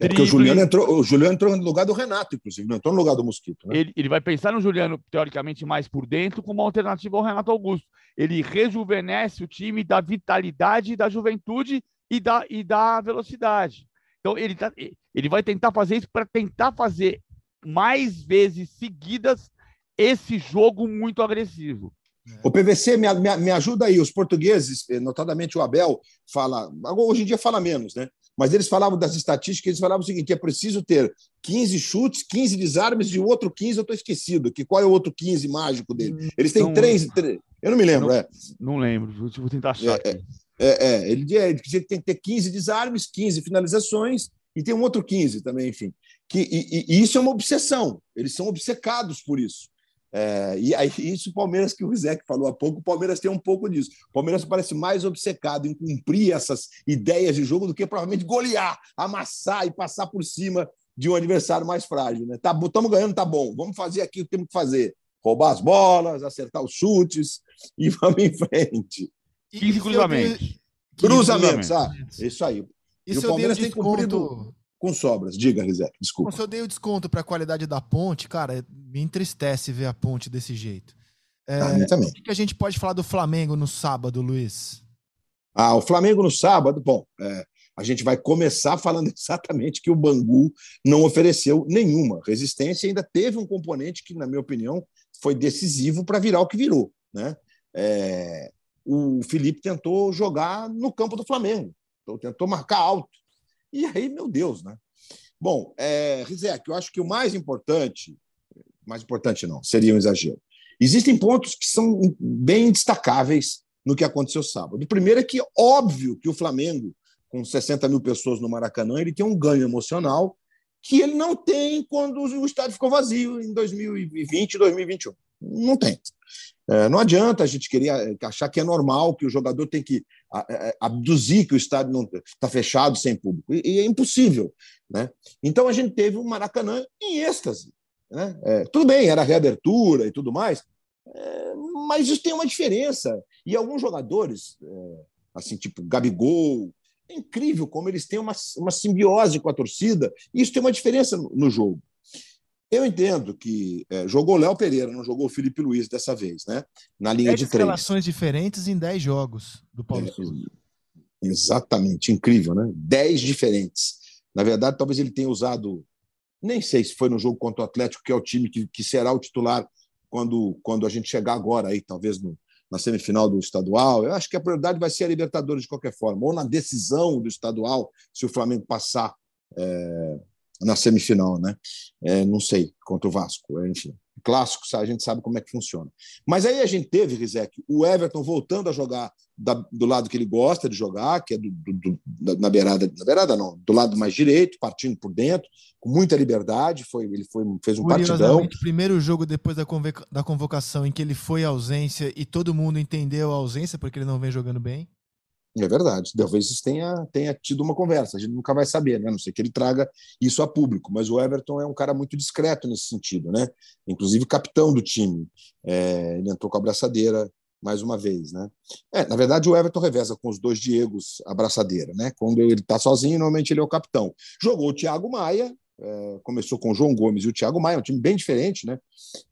É porque o Juliano, entrou, o Juliano entrou no lugar do Renato, inclusive, não entrou no lugar do Mosquito. Né? Ele, ele vai pensar no Juliano, teoricamente, mais por dentro, como alternativa ao Renato Augusto. Ele rejuvenesce o time da vitalidade, da juventude e da, e da velocidade. Então, ele, tá, ele vai tentar fazer isso para tentar fazer mais vezes seguidas esse jogo muito agressivo. O PVC me, me, me, ajuda aí. Os portugueses, notadamente o Abel, fala. Hoje em dia fala menos, né? Mas eles falavam das estatísticas, eles falavam o seguinte: é preciso ter 15 chutes, 15 desarmes e o outro 15 eu estou esquecido. Que qual é o outro 15 mágico dele? Eles têm não, três, três, Eu não me lembro, não, é. Não lembro, vou tentar achar. É, é, é, ele, ele tem que ter 15 desarmes, 15 finalizações e tem um outro 15 também, enfim. Que, e, e isso é uma obsessão. Eles são obcecados por isso. É, e aí, isso o Palmeiras, que o Rizek falou há pouco, o Palmeiras tem um pouco disso. O Palmeiras parece mais obcecado em cumprir essas ideias de jogo do que provavelmente golear, amassar e passar por cima de um adversário mais frágil. Né? Tá, estamos ganhando, tá bom. Vamos fazer aqui o que temos que fazer: roubar as bolas, acertar os chutes e vamos em frente. 15 cruzamentos. Cruzamentos, ah, isso aí. E, e o Palmeiras tem cumprido com sobras. Diga, Rizek, desculpa. Se eu dei o desconto para a qualidade da ponte, cara, me entristece ver a ponte desse jeito. É, ah, também. O que a gente pode falar do Flamengo no sábado, Luiz? Ah, o Flamengo no sábado, bom, é, a gente vai começar falando exatamente que o Bangu não ofereceu nenhuma resistência e ainda teve um componente que, na minha opinião, foi decisivo para virar o que virou. Né? É, o Felipe tentou jogar no campo do Flamengo, então, tentou marcar alto. E aí, meu Deus, né? Bom, é, Rizek, eu acho que o mais importante, mais importante não, seria um exagero. Existem pontos que são bem destacáveis no que aconteceu sábado. O primeiro é que, óbvio, que o Flamengo, com 60 mil pessoas no Maracanã, ele tem um ganho emocional que ele não tem quando o estádio ficou vazio em 2020 2021. Não tem. É, não adianta a gente querer é, achar que é normal, que o jogador tem que é, abduzir que o estádio não está fechado sem público. E, é impossível. Né? Então a gente teve o um Maracanã em êxtase. Né? É, tudo bem, era reabertura e tudo mais, é, mas isso tem uma diferença. E alguns jogadores, é, assim, tipo Gabigol, é incrível como eles têm uma, uma simbiose com a torcida, e isso tem uma diferença no, no jogo. Eu entendo que é, jogou Léo Pereira, não jogou o Felipe Luiz dessa vez, né? Na linha de três. relações diferentes em 10 jogos do Paulo é, Souza. Exatamente, incrível, né? 10 diferentes. Na verdade, talvez ele tenha usado, nem sei se foi no jogo contra o Atlético, que é o time que, que será o titular quando, quando a gente chegar agora aí, talvez no, na semifinal do estadual. Eu acho que a prioridade vai ser a Libertadores de qualquer forma, ou na decisão do estadual, se o Flamengo passar é, na semifinal, né? É, não sei, contra o Vasco, é, enfim. Clássico, a gente sabe como é que funciona. Mas aí a gente teve, Rizek, o Everton voltando a jogar da, do lado que ele gosta de jogar, que é do, do, na beirada, na beirada não, do lado mais direito, partindo por dentro, com muita liberdade, foi, ele foi, fez um partidão. primeiro jogo depois da, da convocação em que ele foi à ausência e todo mundo entendeu a ausência porque ele não vem jogando bem. É verdade. Talvez tenha, tenha tido uma conversa. A gente nunca vai saber, né? A não sei que ele traga isso a público. Mas o Everton é um cara muito discreto nesse sentido, né? Inclusive capitão do time. É, ele entrou com a abraçadeira mais uma vez, né? É, na verdade, o Everton reveza com os dois Diegos a abraçadeira, né? Quando ele está sozinho, normalmente ele é o capitão. Jogou o Thiago Maia, é, começou com o João Gomes e o Thiago Maia, um time bem diferente, né?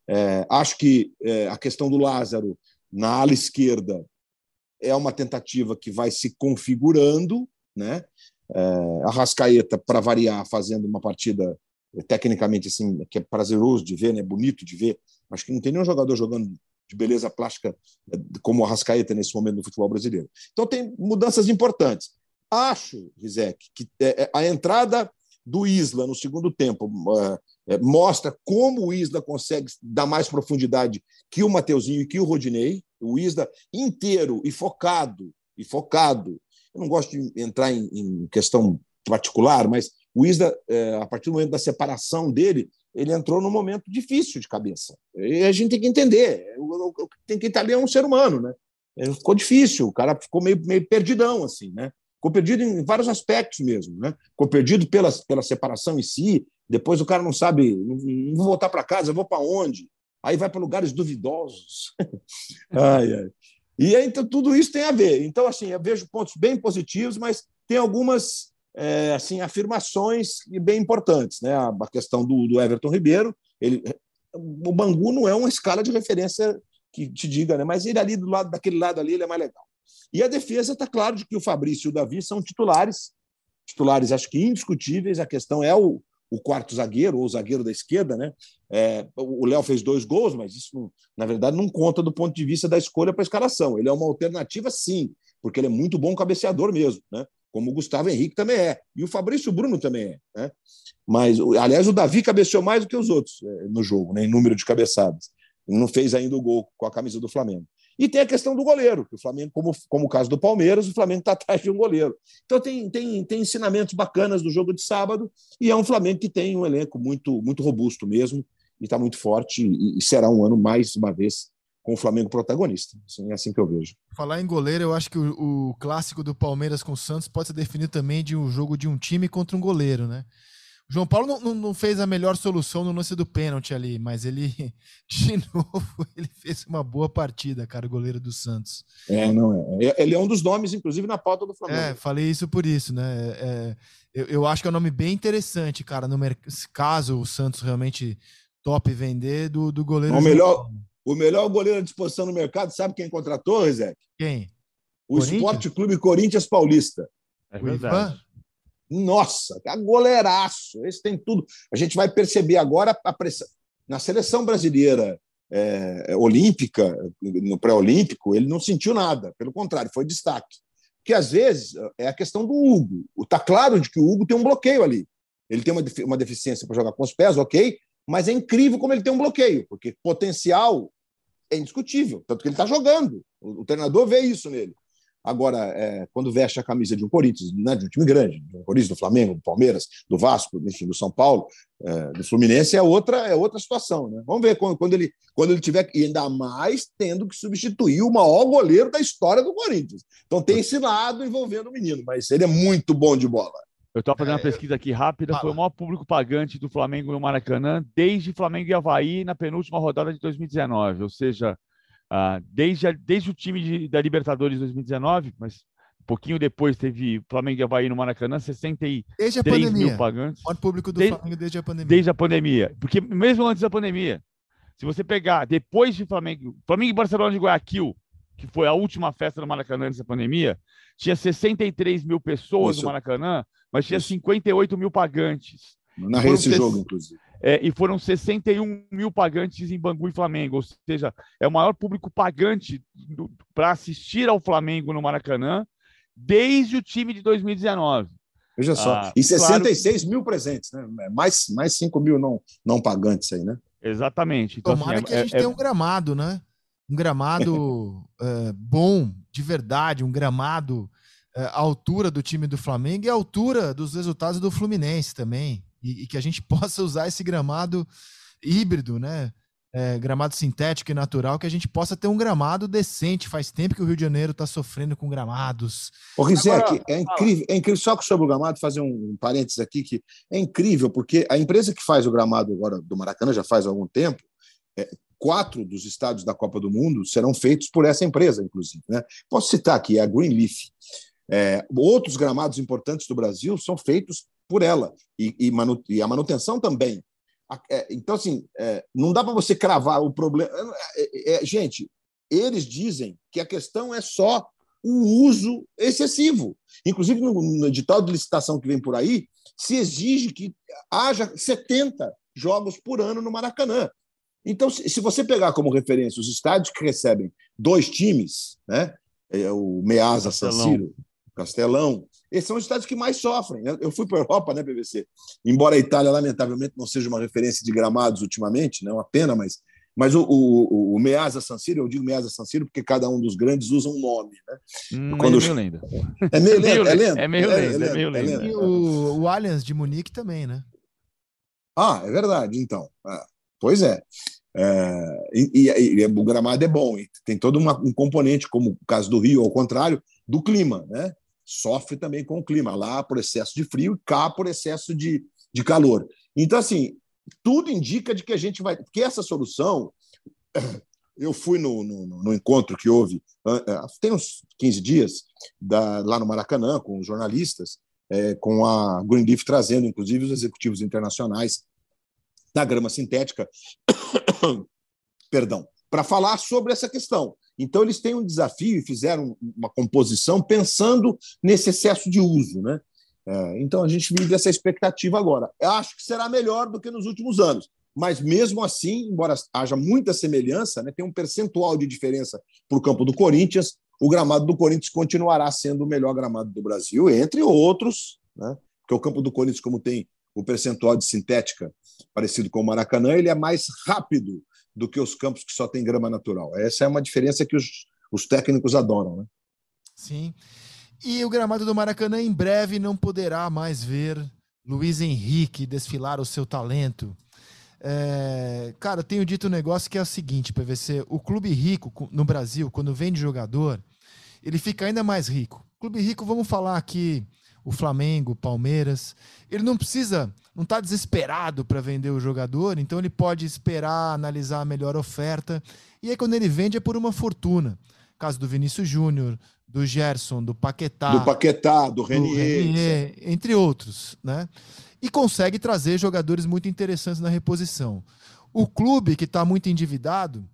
É, acho que é, a questão do Lázaro na ala esquerda é uma tentativa que vai se configurando, né? É, a Rascaeta, para variar, fazendo uma partida tecnicamente assim, que é prazeroso de ver, né? bonito de ver. Acho que não tem nenhum jogador jogando de beleza plástica é, como a Rascaeta nesse momento no futebol brasileiro. Então tem mudanças importantes. Acho, Rizek, que é, a entrada do Isla no segundo tempo mostra como o Isla consegue dar mais profundidade que o Mateuzinho e que o Rodinei o Isla inteiro e focado, e focado. Eu não gosto de entrar em, em questão particular, mas o Isla, é, a partir do momento da separação dele, ele entrou num momento difícil de cabeça. E a gente tem que entender. Tem que estar ali é um ser humano, né? Ficou difícil, o cara ficou meio, meio perdidão, assim, né? Ficou perdido em vários aspectos mesmo, né? Ficou perdido pela, pela separação em si. Depois o cara não sabe, não, não vou voltar para casa, vou para onde? Aí vai para lugares duvidosos. ai, ai. E então tudo isso tem a ver. Então, assim, eu vejo pontos bem positivos, mas tem algumas é, assim afirmações bem importantes, né? A, questão do, do Everton Ribeiro, ele, o Bangu não é uma escala de referência que te diga, né? Mas ele ali do lado daquele lado ali ele é mais legal. E a defesa está claro de que o Fabrício e o Davi são titulares, titulares acho que indiscutíveis. A questão é o, o quarto zagueiro, ou o zagueiro da esquerda, né? É, o Léo fez dois gols, mas isso, na verdade, não conta do ponto de vista da escolha para a escalação. Ele é uma alternativa, sim, porque ele é muito bom cabeceador mesmo, né? Como o Gustavo Henrique também é. E o Fabrício Bruno também é. Né? Mas, aliás, o Davi cabeceou mais do que os outros é, no jogo, né? em número de cabeçadas. Não fez ainda o gol com a camisa do Flamengo. E tem a questão do goleiro, que o Flamengo, como, como o caso do Palmeiras, o Flamengo está atrás de um goleiro. Então tem, tem, tem ensinamentos bacanas do jogo de sábado, e é um Flamengo que tem um elenco muito, muito robusto mesmo, e está muito forte, e, e, será um ano, mais uma vez, com o Flamengo protagonista. Assim, é assim que eu vejo. Falar em goleiro, eu acho que o, o clássico do Palmeiras com o Santos pode ser definido também de um jogo de um time contra um goleiro, né? João Paulo não, não, fez a melhor solução no lance do pênalti ali, mas ele, de novo, ele fez uma boa partida, cara, o goleiro do Santos. É, não é. Ele é um dos nomes, inclusive, na pauta do Flamengo. É, falei isso por isso, né? É, eu, eu, acho que é um nome bem interessante, cara, no caso o Santos realmente top vender do, do goleiro. O melhor, o melhor goleiro à disposição no mercado, sabe quem contratou, Rezek? Quem? O Esporte Clube Corinthians Paulista. É verdade. O Ivan? Nossa, é goleiraço. Esse tem tudo. A gente vai perceber agora a pressão. Na seleção brasileira é, olímpica, no pré-olímpico, ele não sentiu nada. Pelo contrário, foi destaque. Que às vezes é a questão do Hugo. Está claro de que o Hugo tem um bloqueio ali. Ele tem uma, uma deficiência para jogar com os pés, ok, mas é incrível como ele tem um bloqueio, porque potencial é indiscutível, tanto que ele está jogando. O, o treinador vê isso nele. Agora, é, quando veste a camisa de um Corinthians, né, de um time grande, do Corinthians, do Flamengo, do Palmeiras, do Vasco, enfim, do São Paulo, é, do Fluminense, é outra, é outra situação. Né? Vamos ver quando, quando, ele, quando ele tiver, e ainda mais tendo que substituir o maior goleiro da história do Corinthians. Então tem esse lado envolvendo o menino, mas ele é muito bom de bola. Eu estava fazendo uma é, pesquisa aqui rápida, foi o maior público pagante do Flamengo no Maracanã desde Flamengo e Havaí na penúltima rodada de 2019, ou seja, Uh, desde, a, desde o time de, da Libertadores 2019, mas um pouquinho depois teve Flamengo e Havaí no Maracanã, 63 desde a pandemia. mil pagantes. O público do desde, Flamengo desde a pandemia. Desde a pandemia. Porque mesmo antes da pandemia, se você pegar depois de Flamengo, Flamengo e Barcelona de Guayaquil, que foi a última festa do Maracanã nessa pandemia, tinha 63 mil pessoas Isso. no Maracanã, mas tinha Isso. 58 mil pagantes. Narrei esse jogo, inclusive é, e foram 61 mil pagantes em Bangu e Flamengo, ou seja, é o maior público pagante para assistir ao Flamengo no Maracanã desde o time de 2019. Veja só, ah, e 66 claro... mil presentes, né? É mais, mais 5 mil não, não pagantes aí, né? Exatamente. Então, Tomara assim, que a gente é, tenha um gramado, né? Um gramado é, bom, de verdade, um gramado é, à altura do time do Flamengo e à altura dos resultados do Fluminense também e, e que a gente possa usar esse gramado híbrido, né? É, gramado sintético e natural, que a gente possa ter um gramado decente. Faz tempo que o Rio de Janeiro está sofrendo com gramados. Ô, Rizek, é incrível, é incrível, só sobre o gramado, fazer um parênteses aqui, que é incrível, porque a empresa que faz o gramado agora do Maracanã já faz algum tempo, é, quatro dos estádios da Copa do Mundo serão feitos por essa empresa, inclusive. Né? Posso citar aqui, é a Greenleaf. É, outros gramados importantes do Brasil são feitos por ela e, e, manu, e a manutenção também. É, então, assim, é, não dá para você cravar o problema. É, gente, eles dizem que a questão é só o uso excessivo. Inclusive, no, no edital de licitação que vem por aí, se exige que haja 70 jogos por ano no Maracanã. Então, se, você pegar como referência os estádios que recebem dois times, né, o Measa San Siro, Castelão, esses são os estados que mais sofrem. Eu fui para a Europa, né, PVC? Embora a Itália, lamentavelmente, não seja uma referência de gramados ultimamente, né, uma pena, mas, mas o, o, o Measa San Siro, eu digo Measa San Siro porque cada um dos grandes usa um nome. Né? Hum, Quando... É meio lenda. É meio lenda, é lenda. É meio lenda, é, meio lenda. E o, o Allianz de Munique também, né? Ah, é verdade, então. Ah, pois é. É, e, e, e, o gramado é bom, tem todo uma, um componente, como o caso do Rio, ao contrário, do clima, né? Sofre também com o clima, lá por excesso de frio e cá por excesso de, de calor. Então, assim, tudo indica de que a gente vai. Que essa solução. Eu fui no, no, no encontro que houve, tem uns 15 dias, da, lá no Maracanã, com os jornalistas, é, com a Greenleaf trazendo, inclusive, os executivos internacionais da grama sintética, perdão, para falar sobre essa questão. Então, eles têm um desafio e fizeram uma composição pensando nesse excesso de uso. Né? É, então, a gente vive essa expectativa agora. Eu acho que será melhor do que nos últimos anos, mas mesmo assim, embora haja muita semelhança, né, tem um percentual de diferença para o campo do Corinthians, o gramado do Corinthians continuará sendo o melhor gramado do Brasil, entre outros, né? porque o campo do Corinthians, como tem o percentual de sintética parecido com o Maracanã, ele é mais rápido do que os campos que só tem grama natural. Essa é uma diferença que os, os técnicos adoram. Né? Sim. E o gramado do Maracanã em breve não poderá mais ver Luiz Henrique desfilar o seu talento. É, cara, tenho dito um negócio que é o seguinte, PVC: o clube rico no Brasil, quando vende jogador, ele fica ainda mais rico. Clube rico, vamos falar aqui, o Flamengo, o Palmeiras, ele não precisa, não está desesperado para vender o jogador, então ele pode esperar, analisar a melhor oferta, e aí quando ele vende é por uma fortuna. Caso do Vinícius Júnior, do Gerson, do Paquetá. Do Paquetá, do Renier. Do Renier entre outros, né? e consegue trazer jogadores muito interessantes na reposição. O clube que está muito endividado,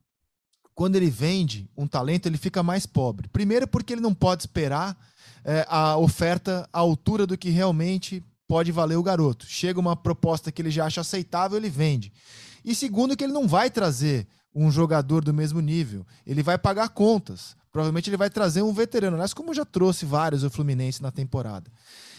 quando ele vende um talento, ele fica mais pobre. Primeiro, porque ele não pode esperar é, a oferta à altura do que realmente pode valer o garoto. Chega uma proposta que ele já acha aceitável, ele vende. E segundo, que ele não vai trazer um jogador do mesmo nível. Ele vai pagar contas. Provavelmente ele vai trazer um veterano, aliás, como já trouxe vários o Fluminense na temporada.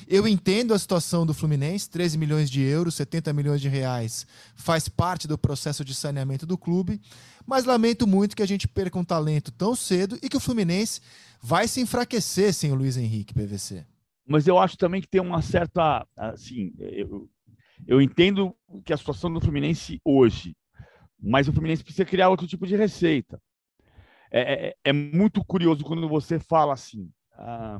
Eu entendo a situação do Fluminense, 13 milhões de euros, 70 milhões de reais, faz parte do processo de saneamento do clube, mas lamento muito que a gente perca um talento tão cedo e que o Fluminense vai se enfraquecer sem o Luiz Henrique PVC. Mas eu acho também que tem uma certa, assim, eu, eu entendo que a situação do Fluminense hoje, mas o Fluminense precisa criar outro tipo de receita. É, é, é muito curioso quando você fala assim. Ah,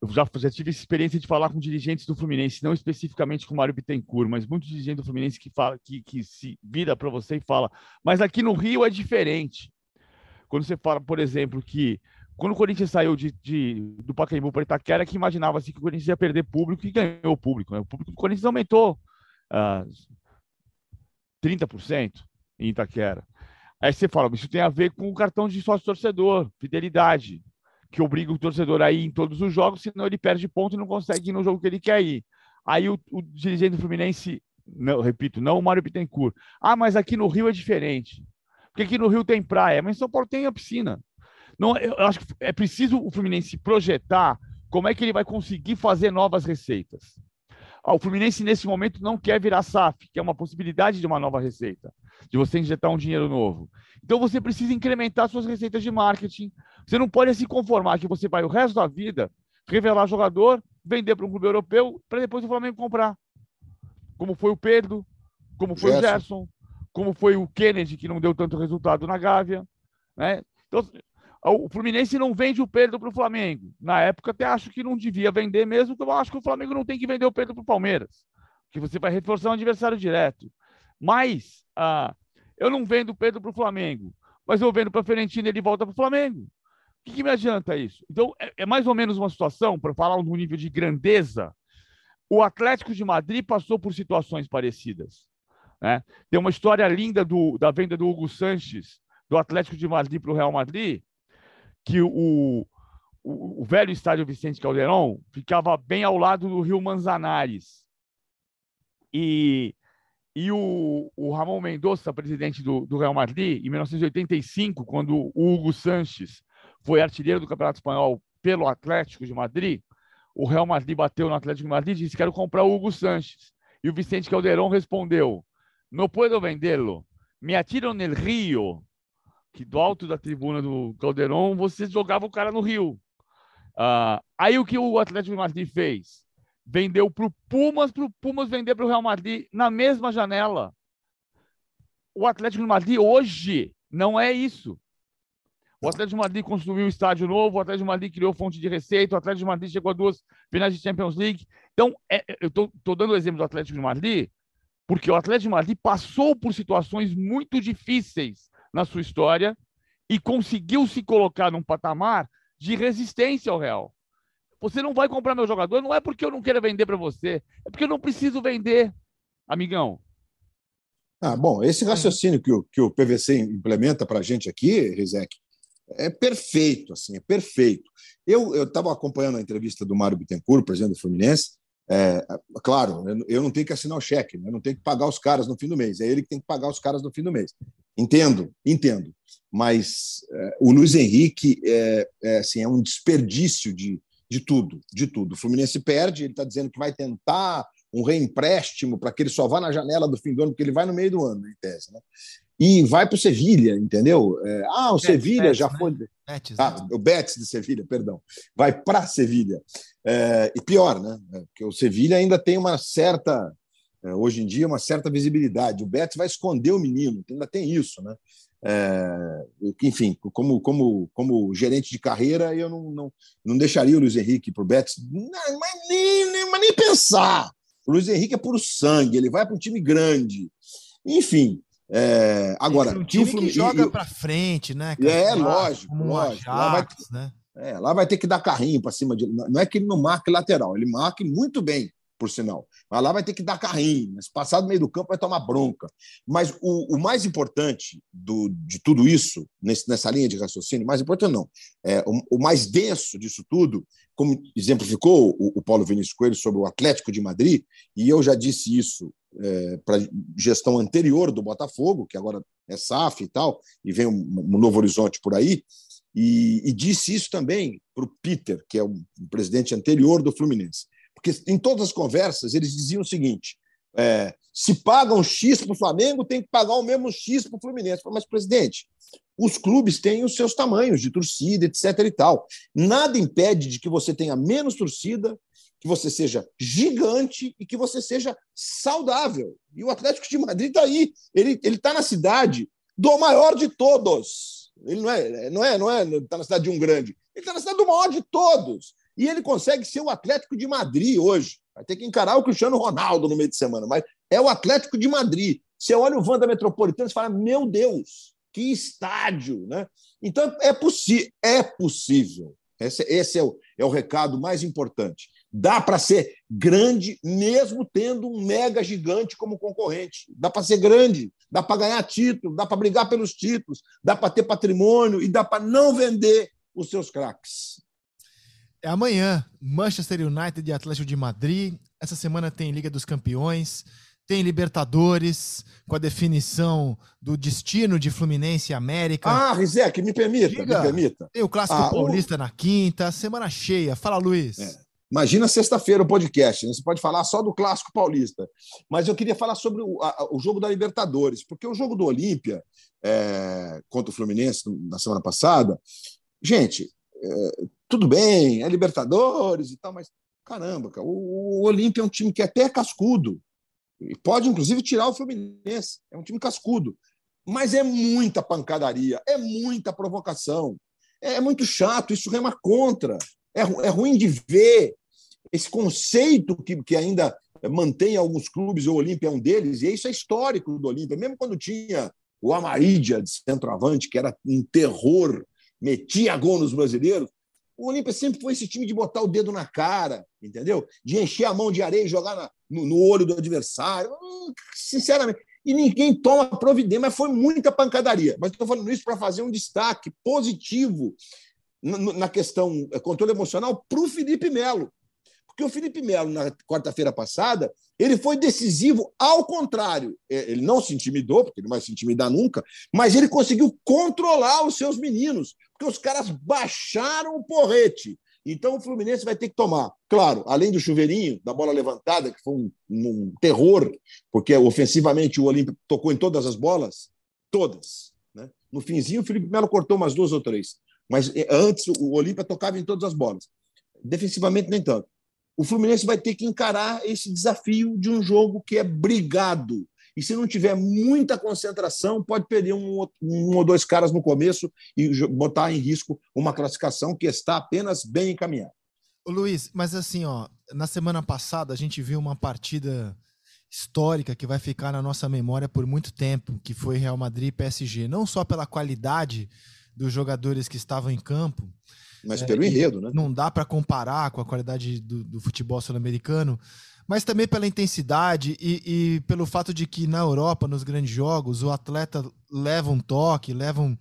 eu já, já tive experiência de falar com dirigentes do Fluminense, não especificamente com o Mário Bittencourt, mas muitos dirigentes do Fluminense que, fala, que, que se vira para você e fala, mas aqui no Rio é diferente. Quando você fala, por exemplo, que quando o Corinthians saiu de, de do Pacaembu para Itaquera, que imaginava assim, que o Corinthians ia perder público e ganhou público. Né? O público do Corinthians aumentou uh, ah, 30% em Itaquera. Aí você fala, isso tem a ver com o cartão de sócio-torcedor, fidelidade, que obriga o torcedor a ir em todos os jogos, senão ele perde ponto e não consegue ir no jogo que ele quer ir. Aí o, o dirigente do Fluminense, não, repito, não o Mário Bittencourt. Ah, mas aqui no Rio é diferente. Porque aqui no Rio tem praia, mas em São Paulo tem a piscina. Não, eu acho que é preciso o Fluminense projetar como é que ele vai conseguir fazer novas receitas. Ah, o Fluminense, nesse momento, não quer virar SAF, que é uma possibilidade de uma nova receita, de você injetar um dinheiro novo. Então, você precisa incrementar suas receitas de marketing. Você não pode se conformar que você vai o resto da vida revelar jogador, vender para um clube europeu, para depois o Flamengo comprar. Como foi o Pedro, como foi Gerson. o Gerson, como foi o Kennedy, que não deu tanto resultado na Gávea. Né? Então, o Fluminense não vende o Pedro para o Flamengo. Na época, até acho que não devia vender mesmo, porque eu acho que o Flamengo não tem que vender o Pedro para o Palmeiras, que você vai reforçar um adversário direto. Mas ah, eu não vendo o Pedro para o Flamengo, mas eu vendo para a Fiorentina ele volta para o Flamengo. O que, que, me adianta isso? Então, é, é mais ou menos uma situação, para falar no nível de grandeza, o Atlético de Madrid passou por situações parecidas. Né? Tem uma história linda do, da venda do Hugo Sanches do Atlético de Madrid para o Real Madrid, que o, o, o, velho estádio Vicente Caldeirão ficava bem ao lado do Rio Manzanares. E, e o, o Ramon Mendonça, presidente do, do Real Madrid, em 1985, quando o Hugo Sanches foi artilheiro do Campeonato Espanhol pelo Atlético de Madrid, o Real Madrid bateu no Atlético de Madrid e disse: Quero comprar o Hugo Sanches. E o Vicente Caldeirão respondeu: Não puedo vendê-lo. Me atiram no rio que do alto da tribuna do Caldeirão você jogava o cara no Rio. Uh, aí o que o Atlético de Madrid fez? Vendeu para o Pumas, para o Pumas vender para o Real Madrid na mesma janela. O Atlético de Madrid hoje não é isso. O Atlético de Madrid construiu um estádio novo, o Atlético de Madrid criou fonte de receita, o Atlético de Madrid chegou a duas finais de Champions League. Então, é, é eu estou dando o exemplo do Atlético de Madrid, porque o Atlético de Madrid passou por situações muito difíceis na sua história e conseguiu se colocar num patamar de resistência ao real. Você não vai comprar meu jogador, não é porque eu não quero vender para você, é porque eu não preciso vender, amigão. Ah, bom, esse raciocínio que o, que o PVC implementa para a gente aqui, Rizek, é perfeito, assim, é perfeito. Eu estava acompanhando a entrevista do Mário Bittencourt, presidente do Fluminense. É, claro, eu não tenho que assinar o cheque, né? eu não tenho que pagar os caras no fim do mês, é ele que tem que pagar os caras no fim do mês. Entendo, entendo. Mas é, o Luiz Henrique é, é, assim, é um desperdício de, de tudo, de tudo. O Fluminense perde, ele está dizendo que vai tentar um reempréstimo para que ele só vá na janela do fim do ano, porque ele vai no meio do ano, em tese. Né? E vai para o Sevilha, entendeu? É, ah, o Sevilha já né? foi. Betis, ah, né? o Betis de Sevilha, perdão. Vai para Sevilha. É, e pior, né? É, porque o Sevilha ainda tem uma certa, hoje em dia, uma certa visibilidade. O Betis vai esconder o menino, ainda tem isso, né? É, enfim, como, como, como gerente de carreira, eu não, não, não deixaria o Luiz Henrique para o Betis, mas nem, nem, mas nem pensar. O Luiz Henrique é puro sangue, ele vai para um time grande. Enfim, é, agora, um time que, que joga para frente, né? Cara? É, lógico, lógico. Ajax, lá, vai, né? é, lá vai ter que dar carrinho para cima de. Não é que ele não marque lateral, ele marque muito bem, por sinal. Mas lá vai ter que dar carrinho. Mas passar do meio do campo vai tomar bronca. Mas o, o mais importante do, de tudo isso, nesse, nessa linha de raciocínio, mais importante não, é, o, o mais denso disso tudo, como exemplificou o, o Paulo Vinícius Coelho sobre o Atlético de Madrid, e eu já disse isso é, para gestão anterior do Botafogo, que agora é SAF e tal, e vem um, um novo horizonte por aí, e, e disse isso também para o Peter, que é o presidente anterior do Fluminense. Porque em todas as conversas eles diziam o seguinte: é, se pagam X para o Flamengo, tem que pagar o mesmo X para o Fluminense. Mas, presidente, os clubes têm os seus tamanhos de torcida, etc. e tal. Nada impede de que você tenha menos torcida, que você seja gigante e que você seja saudável. E o Atlético de Madrid está aí. Ele está na cidade do maior de todos. Ele não é, não é, não é, está na cidade de um grande. Ele está na cidade do maior de todos. E ele consegue ser o Atlético de Madrid hoje. Vai ter que encarar o Cristiano Ronaldo no meio de semana, mas é o Atlético de Madrid. Você olha o Wanda Metropolitano e fala: meu Deus, que estádio, né? Então é, possi é possível. Esse, esse é, o, é o recado mais importante. Dá para ser grande mesmo tendo um mega gigante como concorrente. Dá para ser grande, dá para ganhar título, dá para brigar pelos títulos, dá para ter patrimônio e dá para não vender os seus craques. É amanhã, Manchester United e Atlético de Madrid. Essa semana tem Liga dos Campeões, tem Libertadores, com a definição do destino de Fluminense e América. Ah, Rizek, me permita, me permita. Tem o Clássico ah, Paulista o... na quinta, semana cheia. Fala, Luiz. É. Imagina sexta-feira o podcast, né? você pode falar só do Clássico Paulista. Mas eu queria falar sobre o, a, o jogo da Libertadores, porque o jogo do Olímpia é, contra o Fluminense na semana passada, gente, é, tudo bem, é Libertadores e tal, mas caramba, cara, o, o Olímpia é um time que é até cascudo. E pode, inclusive, tirar o Fluminense. É um time cascudo. Mas é muita pancadaria, é muita provocação. É muito chato, isso rema contra. É, é ruim de ver esse conceito que, que ainda mantém alguns clubes, o Olímpia é um deles, e isso é histórico do Olímpia. Mesmo quando tinha o Amarídia de centroavante, que era um terror, metia gol nos brasileiros, o Olímpia sempre foi esse time de botar o dedo na cara, entendeu? De encher a mão de areia e jogar na, no, no, olho do adversário. Hum, sinceramente. E ninguém toma providência, mas foi muita pancadaria. Mas estou falando isso para fazer um destaque positivo na, questão eh, controle emocional para o Felipe Melo. Porque o Felipe Melo, na quarta-feira passada, ele foi decisivo ao contrário. É, ele não se intimidou, porque ele não vai se intimidar nunca, mas ele conseguiu controlar os seus meninos, porque os caras baixaram o porrete. Então o Fluminense vai ter que tomar, claro, além do chuveirinho, da bola levantada, que foi um, um terror, porque ofensivamente o Olímpio tocou em todas as bolas, todas. Né? No finzinho, o Felipe Melo cortou umas duas ou três. Mas eh, antes o Olímpia tocava em todas as bolas. Defensivamente, nem tanto o Fluminense vai ter que encarar esse desafio de um jogo que é brigado. E se não tiver muita concentração, pode perder um, um ou dois caras no começo e botar em risco uma classificação que está apenas bem encaminhada. Ô Luiz, mas assim, ó, na semana passada a gente viu uma partida histórica que vai ficar na nossa memória por muito tempo, que foi Real Madrid e PSG, não só pela qualidade dos jogadores que estavam em campo, Mas pelo é, enredo, né? Não dá para comparar com a qualidade do, do futebol sul-americano, mas também pela intensidade e, e, pelo fato de que na Europa, nos grandes jogos, o atleta leva um toque, leva um,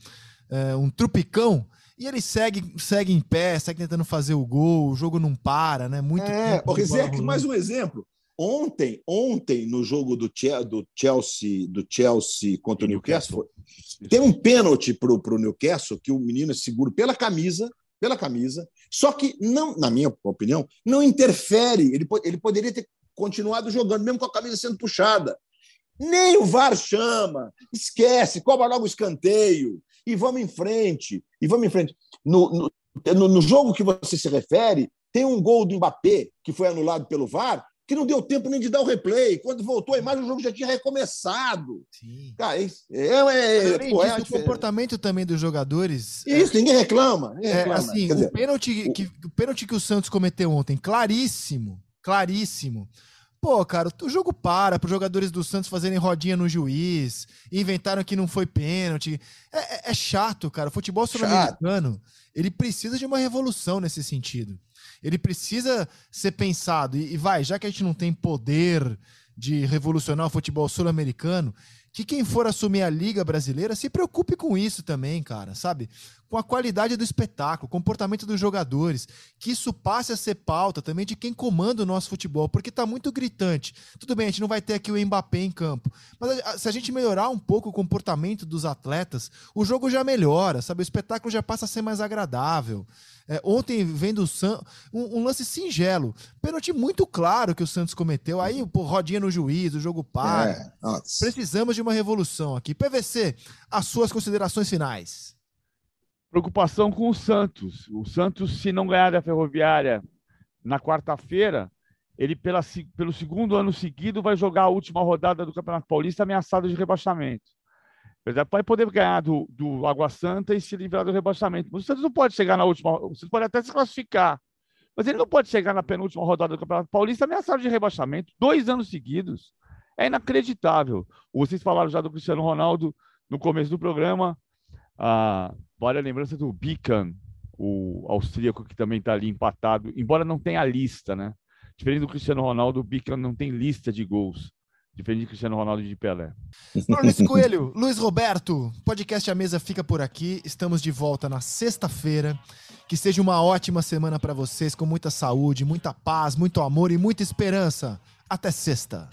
é, um trupicão e ele segue, segue em pé, segue tentando fazer o gol, o jogo não para, né? Muito é, o Rizek, mais um exemplo. Ontem, ontem no jogo do, do Chelsea, do Chelsea contra o Newcastle, tem um pênalti para o Newcastle que o menino é seguro pela camisa, pela camisa, só que não, na minha opinião, não interfere. Ele, ele poderia ter continuado jogando, mesmo com a camisa sendo puxada. Nem o VAR chama, esquece, cobra logo o escanteio e vamos em frente. E vamos em frente. No, no, no jogo que você se refere, tem um gol do Mbappé que foi anulado pelo VAR, que não deu tempo nem de dar o replay. Quando voltou a imagem, o jogo já tinha recomeçado. Sim. Cara, é, é, é, pô, é o comportamento também dos jogadores. Isso, é, ninguém reclama. Ninguém é, reclama. Assim, o, pênalti, o... Que, o pênalti que o Santos cometeu ontem, claríssimo, claríssimo. Pô, cara, o jogo para para os jogadores do Santos fazerem rodinha no juiz, inventaram que não foi pênalti. É, é, é chato, cara. O futebol sul-americano, ele precisa de uma revolução nesse sentido. Ele precisa ser pensado. E, e vai, já que a gente não tem poder de revolucionar o futebol sul-americano, que quem for assumir a Liga Brasileira se preocupe com isso também, cara, sabe? Com a qualidade do espetáculo, comportamento dos jogadores, que isso passe a ser pauta também de quem comanda o nosso futebol, porque tá muito gritante. Tudo bem, a gente não vai ter aqui o Mbappé em campo, mas se a gente melhorar um pouco o comportamento dos atletas, o jogo já melhora, sabe? O espetáculo já passa a ser mais agradável. É, ontem, vendo o Santos, um, um, lance singelo. Pênalti muito claro que o Santos cometeu. Aí, pô, rodinha no juiz, o jogo para. É, Precisamos de uma revolução aqui. PVC, as suas considerações finais. Preocupação com o Santos. O Santos, se não ganhar da Ferroviária na quarta-feira, ele, pela, pelo segundo ano seguido, vai jogar a última rodada do Campeonato Paulista ameaçado de rebaixamento. Vai poder ganhar do, do Água Santa e se livrar do rebaixamento. O Santos não pode chegar na última. O Santos pode até se classificar. Mas ele não pode chegar na penúltima rodada do Campeonato Paulista ameaçado de rebaixamento dois anos seguidos. É inacreditável. Vocês falaram já do Cristiano Ronaldo no começo do programa. Ah, vale a lembrança do Bican, o austríaco que também está ali empatado, embora não tenha lista, né? Diferente do Cristiano Ronaldo, o Bican não tem lista de gols. Diferente de Cristiano Ronaldo e de Pelé. Luiz Coelho, Luiz Roberto, podcast A Mesa fica por aqui. Estamos de volta na sexta-feira. Que seja uma ótima semana para vocês, com muita saúde, muita paz, muito amor e muita esperança. Até sexta.